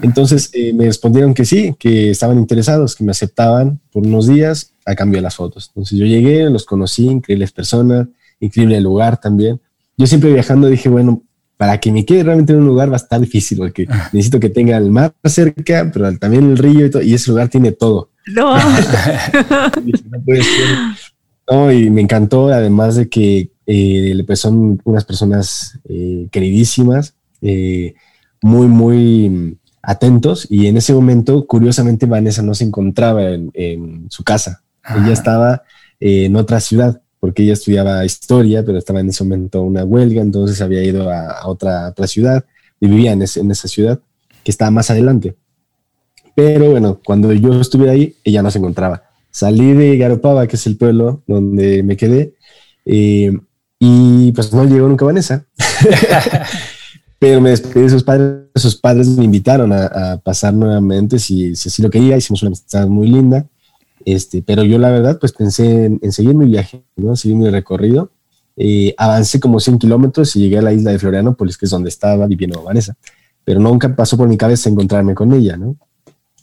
Entonces eh, me respondieron que sí, que estaban interesados, que me aceptaban por unos días a cambio de las fotos. Entonces yo llegué, los conocí, increíbles personas, increíble lugar también. Yo siempre viajando dije, bueno, para que me quede realmente en un lugar va a estar difícil, porque necesito que tenga el mar cerca, pero también el río y todo, y ese lugar tiene todo. No. no puede ser No, y me encantó, además de que eh, pues son unas personas eh, queridísimas, eh, muy, muy atentos. Y en ese momento, curiosamente, Vanessa no se encontraba en, su casa. Ella estaba en otra ciudad, porque ella estudiaba historia, pero estaba en ese momento una huelga, entonces había ido a, otra, otra, ciudad y vivía en, en esa ciudad que estaba más adelante. Pero bueno, cuando yo estuve ahí, ella no se encontraba. Salí de Garopaba, que es el pueblo donde me quedé, eh, y pues no llegó nunca Vanessa. Pero me despedí de sus padres. Sus padres me invitaron a, pasar nuevamente si, si, así lo quería. Hicimos una amistad muy linda. Este, pero yo la verdad pues pensé en, seguir mi viaje, ¿no? seguir mi recorrido. Eh, avancé como 100 kilómetros y llegué a la isla de Florianópolis, que es donde estaba viviendo Vanessa. Pero nunca pasó por mi cabeza encontrarme con ella, ¿no?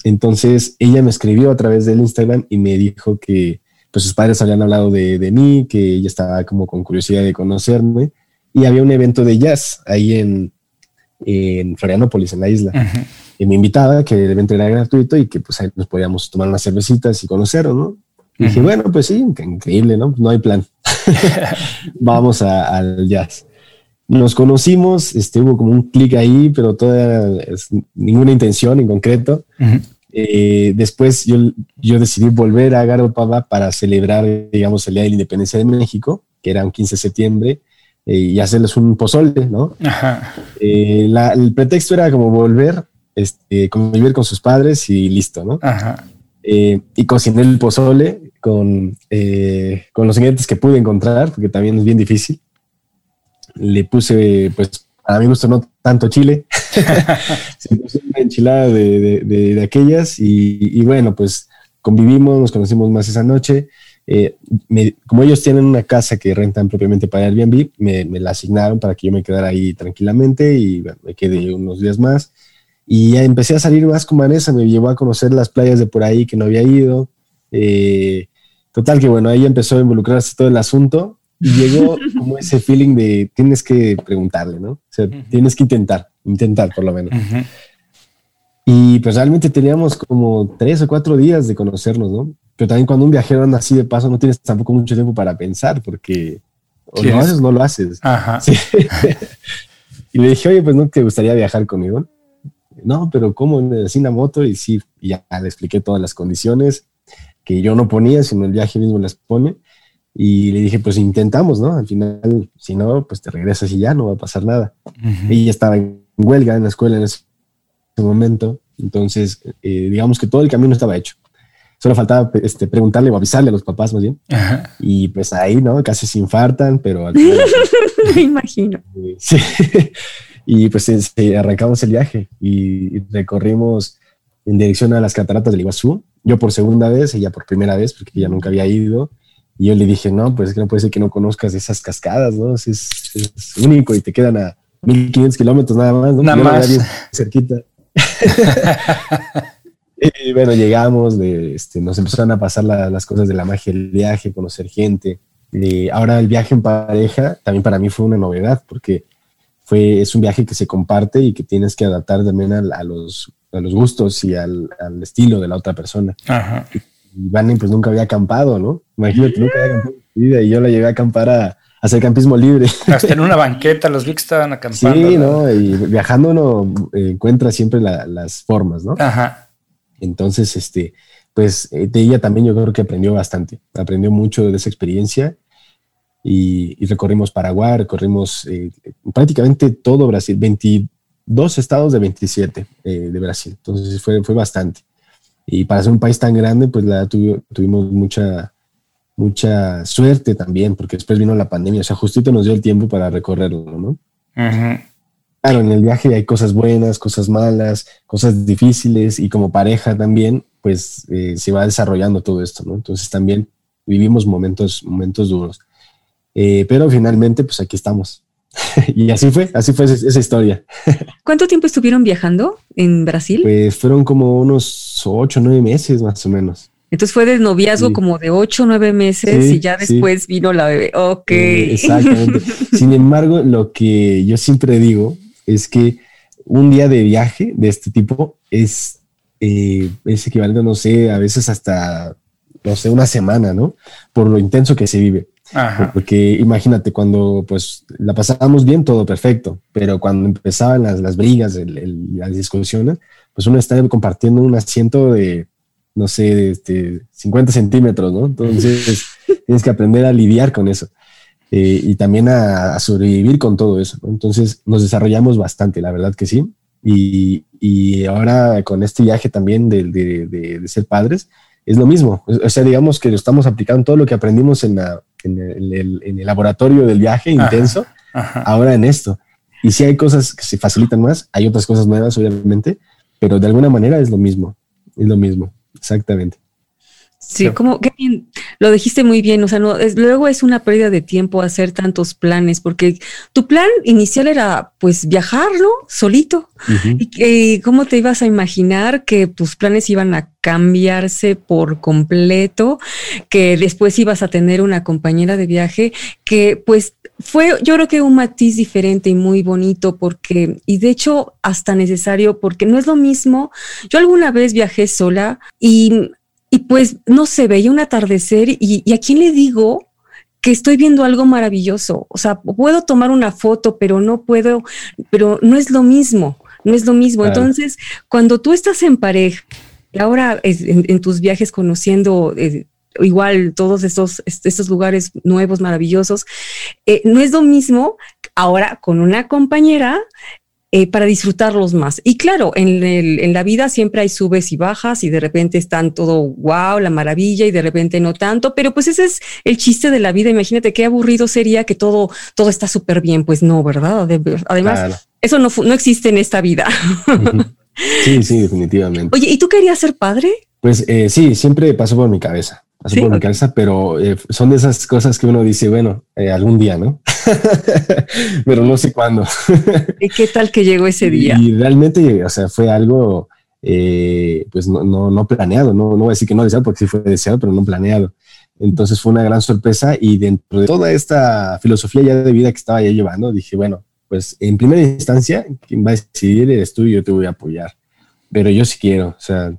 Entonces ella me escribió a través del Instagram y me dijo que pues sus padres habían hablado de, de mí, que ella estaba como con curiosidad de conocerme y había un evento de jazz ahí en, en Florianópolis, en la isla. Y me invitaba, que el evento era gratuito y que pues ahí nos podíamos tomar unas cervecitas y conocerlo, ¿no? Y dije, bueno, pues sí, increíble, ¿no? No hay plan. Vamos al jazz. Nos conocimos, este, hubo como un clic ahí, pero toda ninguna intención en concreto. Eh, después yo, yo decidí volver a Garopaba para celebrar, digamos, el Día de la Independencia de México, que era un 15 de septiembre, eh, y hacerles un pozole, ¿no? Eh, el pretexto era como volver, este, convivir con sus padres y listo, ¿no? y cociné el pozole con, con los ingredientes que pude encontrar, porque también es bien difícil le puse, pues, a mi gusto no tanto chile, se puso una enchilada de, de, aquellas y, bueno, pues convivimos, nos conocimos más esa noche. Eh, como ellos tienen una casa que rentan propiamente para Airbnb, me, me la asignaron para que yo me quedara ahí tranquilamente y me quedé unos días más. Y ya empecé a salir más con Vanessa, me llevó a conocer las playas de por ahí que no había ido. Eh, total que bueno, ahí empezó a involucrarse todo el asunto y llegó como ese feeling de tienes que preguntarle, ¿no? O sea, tienes que intentar, intentar por lo menos. Y pues realmente teníamos como tres o cuatro días de conocernos, ¿no? Pero también cuando un viajero anda así de paso, no tienes tampoco mucho tiempo para pensar, porque o lo haces o no lo haces. Ajá. y le dije, oye, pues no te gustaría viajar conmigo. No, pero ¿cómo? Sin la moto y sí, y ya le expliqué todas las condiciones que yo no ponía, sino el viaje mismo las pone. Y le dije, pues intentamos, ¿no? Al final, si no, pues te regresas y ya no va a pasar nada. Ella estaba en huelga en la escuela en ese momento, entonces eh, digamos que todo el camino estaba hecho. Solo faltaba este, preguntarle o avisarle a los papás más bien. Y pues ahí, ¿no? Casi se infartan, pero... Al Me imagino. sí. y pues arrancamos el viaje y recorrimos en dirección a las cataratas del Iguazú. Yo por segunda vez, ella por primera vez, porque ella nunca había ido. Y yo le dije, no, pues es que no puede ser que no conozcas esas cascadas, ¿no? Es, es, único y te quedan a 1500 kilómetros nada más, ¿no? Nada más. Cerquita. y bueno, llegamos, de, este, nos empezaron a pasar las cosas de la magia del viaje, conocer gente. Y ahora el viaje en pareja también para mí fue una novedad porque fue, es un viaje que se comparte y que tienes que adaptar también a, los, a los gustos y al, al, estilo de la otra persona. Ajá y Vane pues nunca había acampado, ¿no? Imagínate, nunca había acampado en vida y yo la llevé a acampar a, hacer campismo libre. Hasta en una banqueta los vi que estaban acampando. Sí, ¿no? Y viajando uno encuentra siempre las formas, ¿no? Ajá. Entonces, este, pues de ella también yo creo que aprendió bastante, aprendió mucho de esa experiencia y, recorrimos Paraguay, recorrimos eh, prácticamente todo Brasil, 22 estados de 27 eh, de Brasil, entonces fue, fue bastante. Y para ser un país tan grande, pues la tuvimos mucha, mucha suerte también, porque después vino la pandemia, o sea, justito nos dio el tiempo para recorrerlo, ¿no? Claro, en el viaje hay cosas buenas, cosas malas, cosas difíciles y como pareja también, pues eh, se va desarrollando todo esto, ¿no? Entonces también vivimos momentos, momentos duros. Eh, pero finalmente, pues aquí estamos. y así fue, así fue esa, historia. ¿Cuánto tiempo estuvieron viajando en Brasil? Pues fueron como unos ocho, nueve meses más o menos. Entonces fue de noviazgo como de ocho, nueve meses y ya después vino la bebé. Ok. Eh, exactamente. Sin embargo, lo que yo siempre digo es que un día de viaje de este tipo es, eh, es equivalente, no sé, a veces hasta no sé, una semana, ¿no? Por lo intenso que se vive. Porque imagínate, cuando pues la pasábamos bien, todo perfecto, pero cuando empezaban las, las brigas, las discusiones, pues uno está compartiendo un asiento de, no sé, de este, 50 centímetros, ¿no? Entonces tienes que aprender a lidiar con eso eh, y también a, sobrevivir con todo eso. Entonces nos desarrollamos bastante, la verdad que sí. Y, y ahora con este viaje también de, de, de, ser padres, es lo mismo. O sea, digamos que estamos aplicando todo lo que aprendimos en, la, en, el, en el, laboratorio del viaje intenso, ahora en esto. Y si hay cosas que se facilitan más, hay otras cosas nuevas, obviamente, pero de alguna manera es lo mismo. Es lo mismo, exactamente. Sí, como que lo dijiste muy bien, o sea, no, es, luego es una pérdida de tiempo hacer tantos planes, porque tu plan inicial era pues viajar, ¿no? Solito. y, cómo te ibas a imaginar que tus planes iban a cambiarse por completo, que después ibas a tener una compañera de viaje que pues fue yo creo que un matiz diferente y muy bonito porque, y de hecho hasta necesario porque no es lo mismo, yo alguna vez viajé sola y y pues no se veía un atardecer y, a quién le digo que estoy viendo algo maravilloso. O sea, puedo tomar una foto, pero no puedo, pero no es lo mismo, no es lo mismo. Entonces, cuando tú estás en pareja, y ahora en, tus viajes conociendo eh, igual todos estos, estos lugares nuevos, maravillosos, eh, no es lo mismo ahora con una compañera eh, para disfrutarlos más. Y claro, en, el, en, la vida siempre hay subes y bajas y de repente están todo wow, la maravilla y de repente no tanto, pero pues ese es el chiste de la vida. Imagínate qué aburrido sería que todo, todo está súper bien. Pues no, ¿verdad? Además, eso no, no existe en esta vida. Sí, sí, definitivamente. Oye, ¿y tú querías ser padre? Pues eh, sí, siempre pasó por mi cabeza pasó por mi cabeza, pero eh, son de esas cosas que uno dice, bueno, eh, algún día, ¿no? pero no sé cuándo. ¿Y qué tal que llegó ese día? Y realmente, o sea, fue algo, eh, pues no, no, no, planeado, no, no voy a decir que no deseado, porque sí fue deseado, pero no planeado. Entonces fue una gran sorpresa y dentro de toda esta filosofía ya de vida que estaba ya llevando, dije, bueno, pues en primera instancia, quien va a decidir eres tú y yo te voy a apoyar. Pero yo sí quiero, o sea,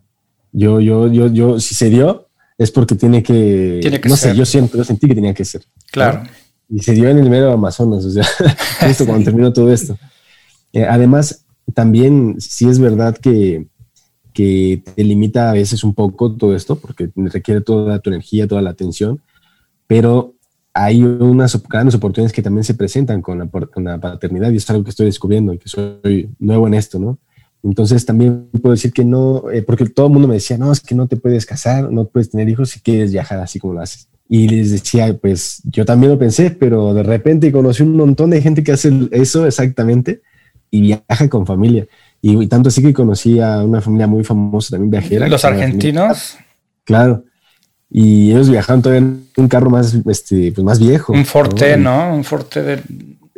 yo, yo, yo, yo, si se dio, es porque tiene que, tiene que no sé, yo siento, yo sentí que tenía que ser. Claro. Y se dio en el mero Amazonas, o sea, justo cuando terminó todo esto. Eh, además, también sí es verdad que, que te limita a veces un poco todo esto, porque requiere toda tu energía, toda la atención, pero hay unas grandes oportunidades que también se presentan con la, con la paternidad y es algo que estoy descubriendo y que soy nuevo en esto, ¿no? Entonces también puedo decir que no, eh, porque todo el mundo me decía, no, es que no te puedes casar, no puedes tener hijos si quieres viajar así como lo haces. Y les decía, pues yo también lo pensé, pero de repente conocí un montón de gente que hace eso exactamente y viaja con familia. Y, tanto así que conocí a una familia muy famosa también viajera. ¿Los argentinos? Claro. Y ellos viajaban todavía en un carro más, este, pues más viejo. Un Forte, ¿no? Un Forte de...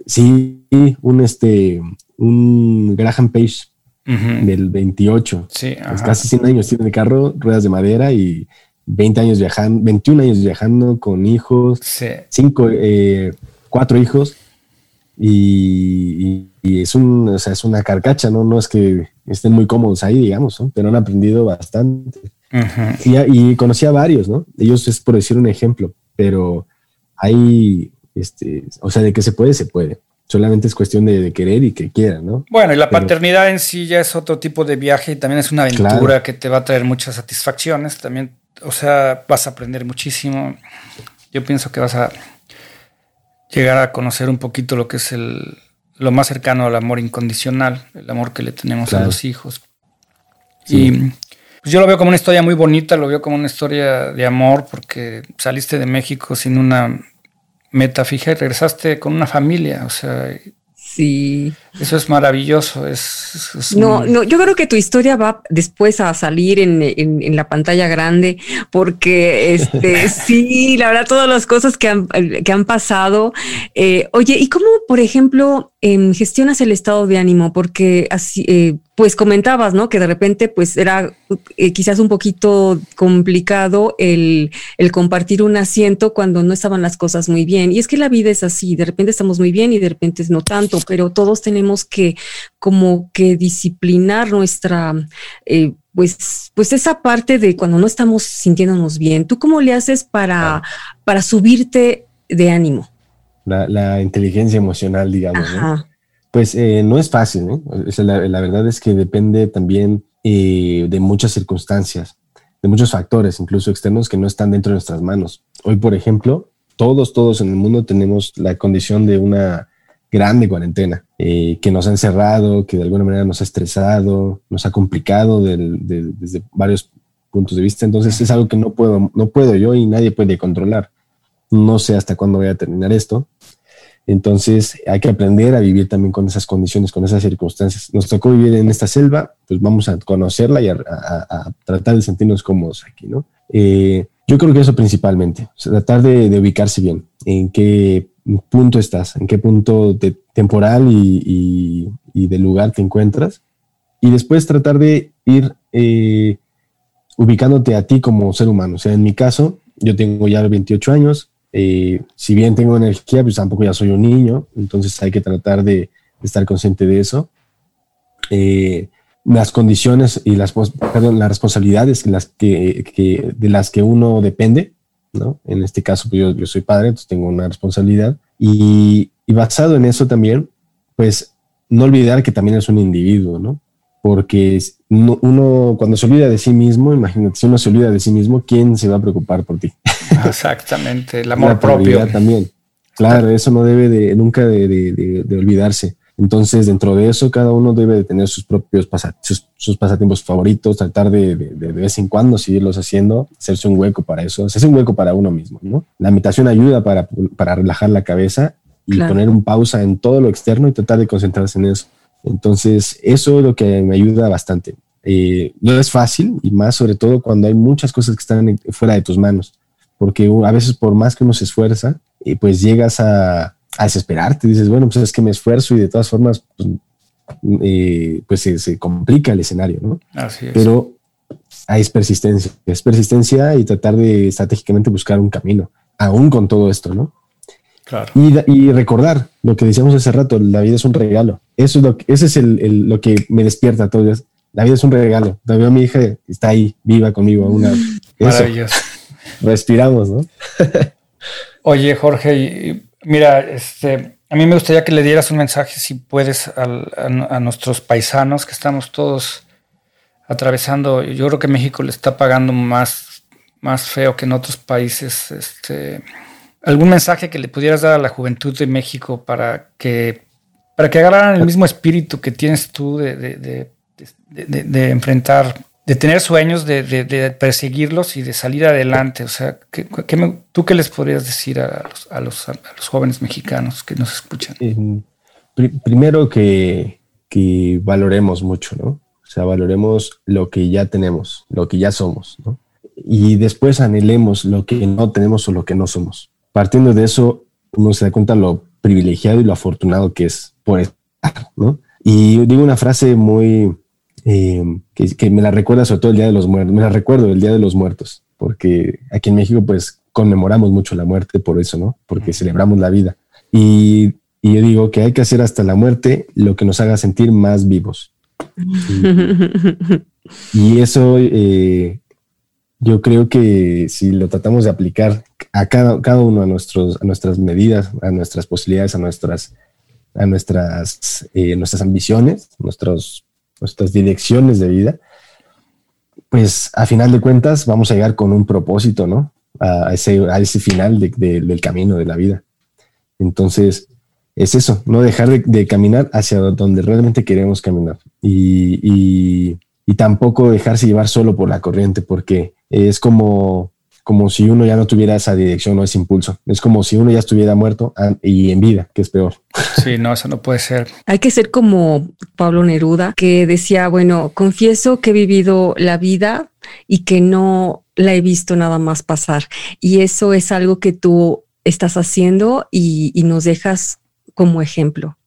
Sí, un, este, un Graham Page del 28. Sí, casi 100 años tiene el carro, ruedas de madera y 20 años viajando, 21 años viajando con hijos, cinco, eh, cuatro hijos. Y, es, un, o sea, es una carcacha, ¿no? No es que estén muy cómodos ahí, digamos, pero han aprendido bastante. y, y, conocí a varios, ¿no? Ellos es por decir un ejemplo, pero hay, este, o sea, de que se puede, se puede. Solamente es cuestión de, querer y que quieran, ¿no? Bueno, y la paternidad en sí ya es otro tipo de viaje y también es una aventura que te va a traer muchas satisfacciones. También, o sea, vas a aprender muchísimo. Yo pienso que vas a llegar a conocer un poquito lo que es el, lo más cercano al amor incondicional, el amor que le tenemos a los hijos. Y pues yo lo veo como una historia muy bonita, lo veo como una historia de amor, porque saliste de México sin una meta fija y regresaste con una familia, o sea. Sí. Eso es maravilloso. Es, no, no, yo creo que tu historia va después a salir en, en, la pantalla grande, porque este, sí, la verdad, todas las cosas que han, que han pasado. Eh, oye, ¿y cómo, por ejemplo, em, gestionas el estado de ánimo? Porque así, eh, pues comentabas, ¿no? Que de repente pues era eh, quizás un poquito complicado el, el, compartir un asiento cuando no estaban las cosas muy bien. Y es que la vida es así, de repente estamos muy bien y de repente no tanto, pero todos tenemos que como que disciplinar nuestra... Eh, pues, pues esa parte de cuando no estamos sintiéndonos bien, ¿tú cómo le haces para, para subirte de ánimo? La, la inteligencia emocional, digamos. ¿no? Pues eh, no es fácil, ¿no? la, verdad es que depende también eh, de muchas circunstancias, de muchos factores, incluso externos, que no están dentro de nuestras manos. Hoy, por ejemplo, todos, todos en el mundo tenemos la condición de una grande cuarentena, eh, que nos ha encerrado, que de alguna manera nos ha estresado, nos ha complicado desde varios puntos de vista. Entonces es algo que no puedo, no puedo yo y nadie puede controlar. No sé hasta cuándo voy a terminar esto. Entonces hay que aprender a vivir también con esas condiciones, con esas circunstancias. Nos tocó vivir en esta selva, pues vamos a conocerla y a, tratar de sentirnos cómodos aquí, ¿no? Eh, yo creo que eso principalmente, tratar de, ubicarse bien, en qué punto estás, en qué punto de, temporal y, de lugar te encuentras, y después tratar de ir eh, ubicándote a ti como ser humano. O sea, en mi caso, yo tengo ya 28 años, eh, si bien tengo energía, pues tampoco ya soy un niño, entonces hay que tratar de, estar consciente de eso. Eh, las condiciones y las, perdón, las responsabilidades las que, de las que uno depende, ¿no? En este caso, pues yo, yo soy padre, entonces tengo una responsabilidad. Y, y, basado en eso también, pues no olvidar que también es un individuo, ¿no? Porque uno cuando se olvida de sí mismo, imagínate, si uno se olvida de sí mismo, ¿quién se va a preocupar por ti? Exactamente, el amor propio. También. Claro, eso no debe de, nunca de, olvidarse. Entonces, dentro de eso, cada uno debe de tener sus propios sus, pasatiempos favoritos, tratar de, de, vez en cuando seguirlos haciendo, hacerse un hueco para eso, hacerse un hueco para uno mismo. ¿no? La meditación ayuda para, para relajar la cabeza y poner un pausa en todo lo externo y tratar de concentrarse en eso. Entonces, eso es lo que me ayuda bastante. Eh, no es fácil y más sobre todo cuando hay muchas cosas que están fuera de tus manos porque a veces por más que uno se esfuerza, y pues llegas a, a, desesperarte, dices, bueno, pues es que me esfuerzo y de todas formas, pues, eh, pues se, complica el escenario, ¿no? Así es. Pero hay persistencia, es persistencia y tratar de estratégicamente buscar un camino, aún con todo esto, ¿no? Claro. Y, y, recordar lo que decíamos hace rato, la vida es un regalo. Eso es lo que, ese es el, lo que me despierta todo. La vida es un regalo. Todavía mi hija está ahí, viva conmigo. Una, Maravilloso respiramos, ¿no? Oye, Jorge, mira, este, a mí me gustaría que le dieras un mensaje, si puedes, a, nuestros paisanos que estamos todos atravesando. Yo creo que México le está pagando más, más feo que en otros países. Este, ¿Algún mensaje que le pudieras dar a la juventud de México para que, para que agarraran el mismo espíritu que tienes tú de, de, de enfrentar de tener sueños, de, perseguirlos y de salir adelante. O sea, ¿qué, ¿tú qué les podrías decir a los, jóvenes mexicanos que nos escuchan? primero que, valoremos mucho, ¿no? O sea, valoremos lo que ya tenemos, lo que ya somos, ¿no? Y después anhelemos lo que no tenemos o lo que no somos. Partiendo de eso, uno se da cuenta lo privilegiado y lo afortunado que es por estar, ¿no? Y digo una frase muy, eh, que, me la recuerda sobre todo el Día de los Muertos, me la recuerdo el Día de los Muertos, porque aquí en México pues conmemoramos mucho la muerte por eso, ¿no? Porque celebramos la vida. Y, yo digo que hay que hacer hasta la muerte lo que nos haga sentir más vivos. Y, eso eh, yo creo que si lo tratamos de aplicar a cada, cada uno a, nuestros, nuestras medidas, a nuestras posibilidades, a nuestras, a nuestras, eh, nuestras ambiciones, nuestros nuestras direcciones de vida, pues a final de cuentas vamos a llegar con un propósito, ¿no? A ese, a ese final del camino de la vida. Entonces, es eso, no dejar de, caminar hacia donde realmente queremos caminar y, y, tampoco dejarse llevar solo por la corriente, porque es como como si uno ya no tuviera esa dirección o ese impulso. Es como si uno ya estuviera muerto y en vida, que es peor. Sí, no, eso no puede ser. Hay que ser como Pablo Neruda, que decía, bueno, confieso que he vivido la vida y que no la he visto nada más pasar. Y eso es algo que tú estás haciendo y, nos dejas como ejemplo.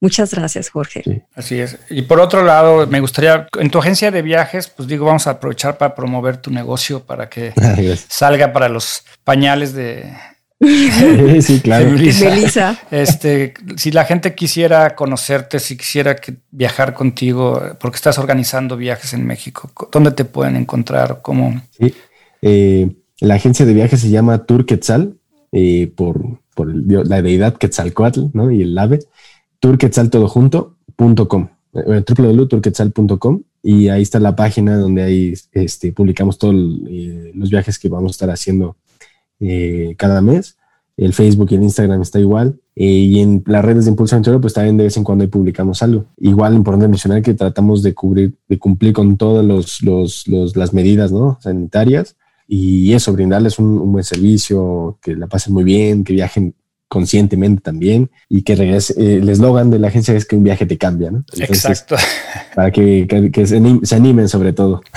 Muchas gracias, Jorge. Así es. Y por otro lado, me gustaría, en tu agencia de viajes, pues digo, vamos a aprovechar para promover tu negocio para que salga para los pañales de, sí, claro. Melissa. Este, si la gente quisiera conocerte, si quisiera que viajar contigo, porque estás organizando viajes en México, ¿dónde te pueden encontrar? ¿Cómo? Sí. Eh, la agencia de viajes se llama Tour Quetzal, eh, por, por la deidad Quetzalcoatl, ¿no? Y el ave. tourquetzaltodojunto.com, eh, www.tourquetzal.com y ahí está la página donde ahí este, publicamos todos los viajes que vamos a estar haciendo eh, cada mes. El Facebook y el Instagram está igual. Eh, y en las redes de Impulso Aventurero, pues también de vez en cuando ahí publicamos algo. Igual importante mencionar que tratamos de cubrir, de cumplir con todas los, las medidas ¿no? sanitarias y eso, brindarles un, buen servicio, que la pasen muy bien, que viajen conscientemente también y que regrese. Eh, el eslogan de la agencia es que un viaje te cambia, ¿no? Exacto. Para que, que, se, animen sobre todo.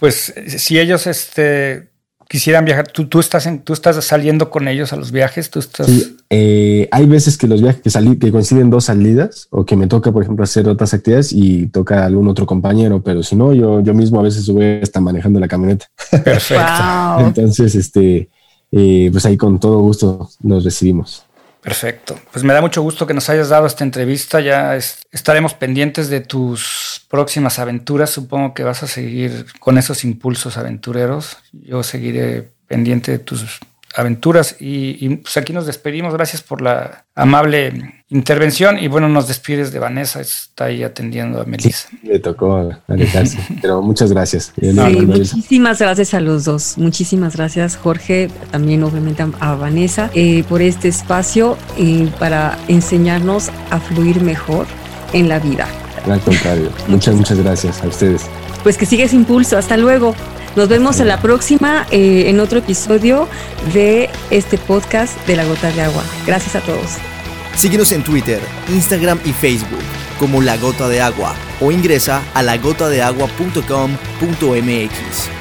Pues si ellos este, quisieran viajar, tú, tú, estás en, tú estás saliendo con ellos a los viajes, tú estás... Sí, eh, hay veces que los viajes que, salí, que coinciden dos salidas o que me toca, por ejemplo, hacer otras actividades y toca algún otro compañero, pero si no, yo, yo mismo a veces voy hasta manejando la camioneta. Perfecto. Entonces, este, pues ahí con todo gusto nos recibimos. Perfecto. Pues me da mucho gusto que nos hayas dado esta entrevista. Ya estaremos pendientes de tus próximas aventuras. Supongo que vas a seguir con esos impulsos aventureros. Yo seguiré pendiente de tus aventuras. Y, pues aquí nos despedimos. Gracias por la amable intervención. Y bueno, nos despides de Vanessa, está ahí atendiendo a Melissa. le tocó alejarse, pero muchas gracias. muchísimas gracias a los dos. Muchísimas gracias, Jorge, también obviamente a Vanessa, eh, por este espacio eh, para enseñarnos a fluir mejor en la vida. Al contrario, muchas, muchas gracias a ustedes. Pues que sigues impulso. Hasta luego. Nos vemos en la próxima, eh, en otro episodio de este podcast de La Gota de Agua. Gracias a todos. Síguenos en Twitter, Instagram y Facebook como La Gota de Agua o ingresa a lagotadeagua.com.mx.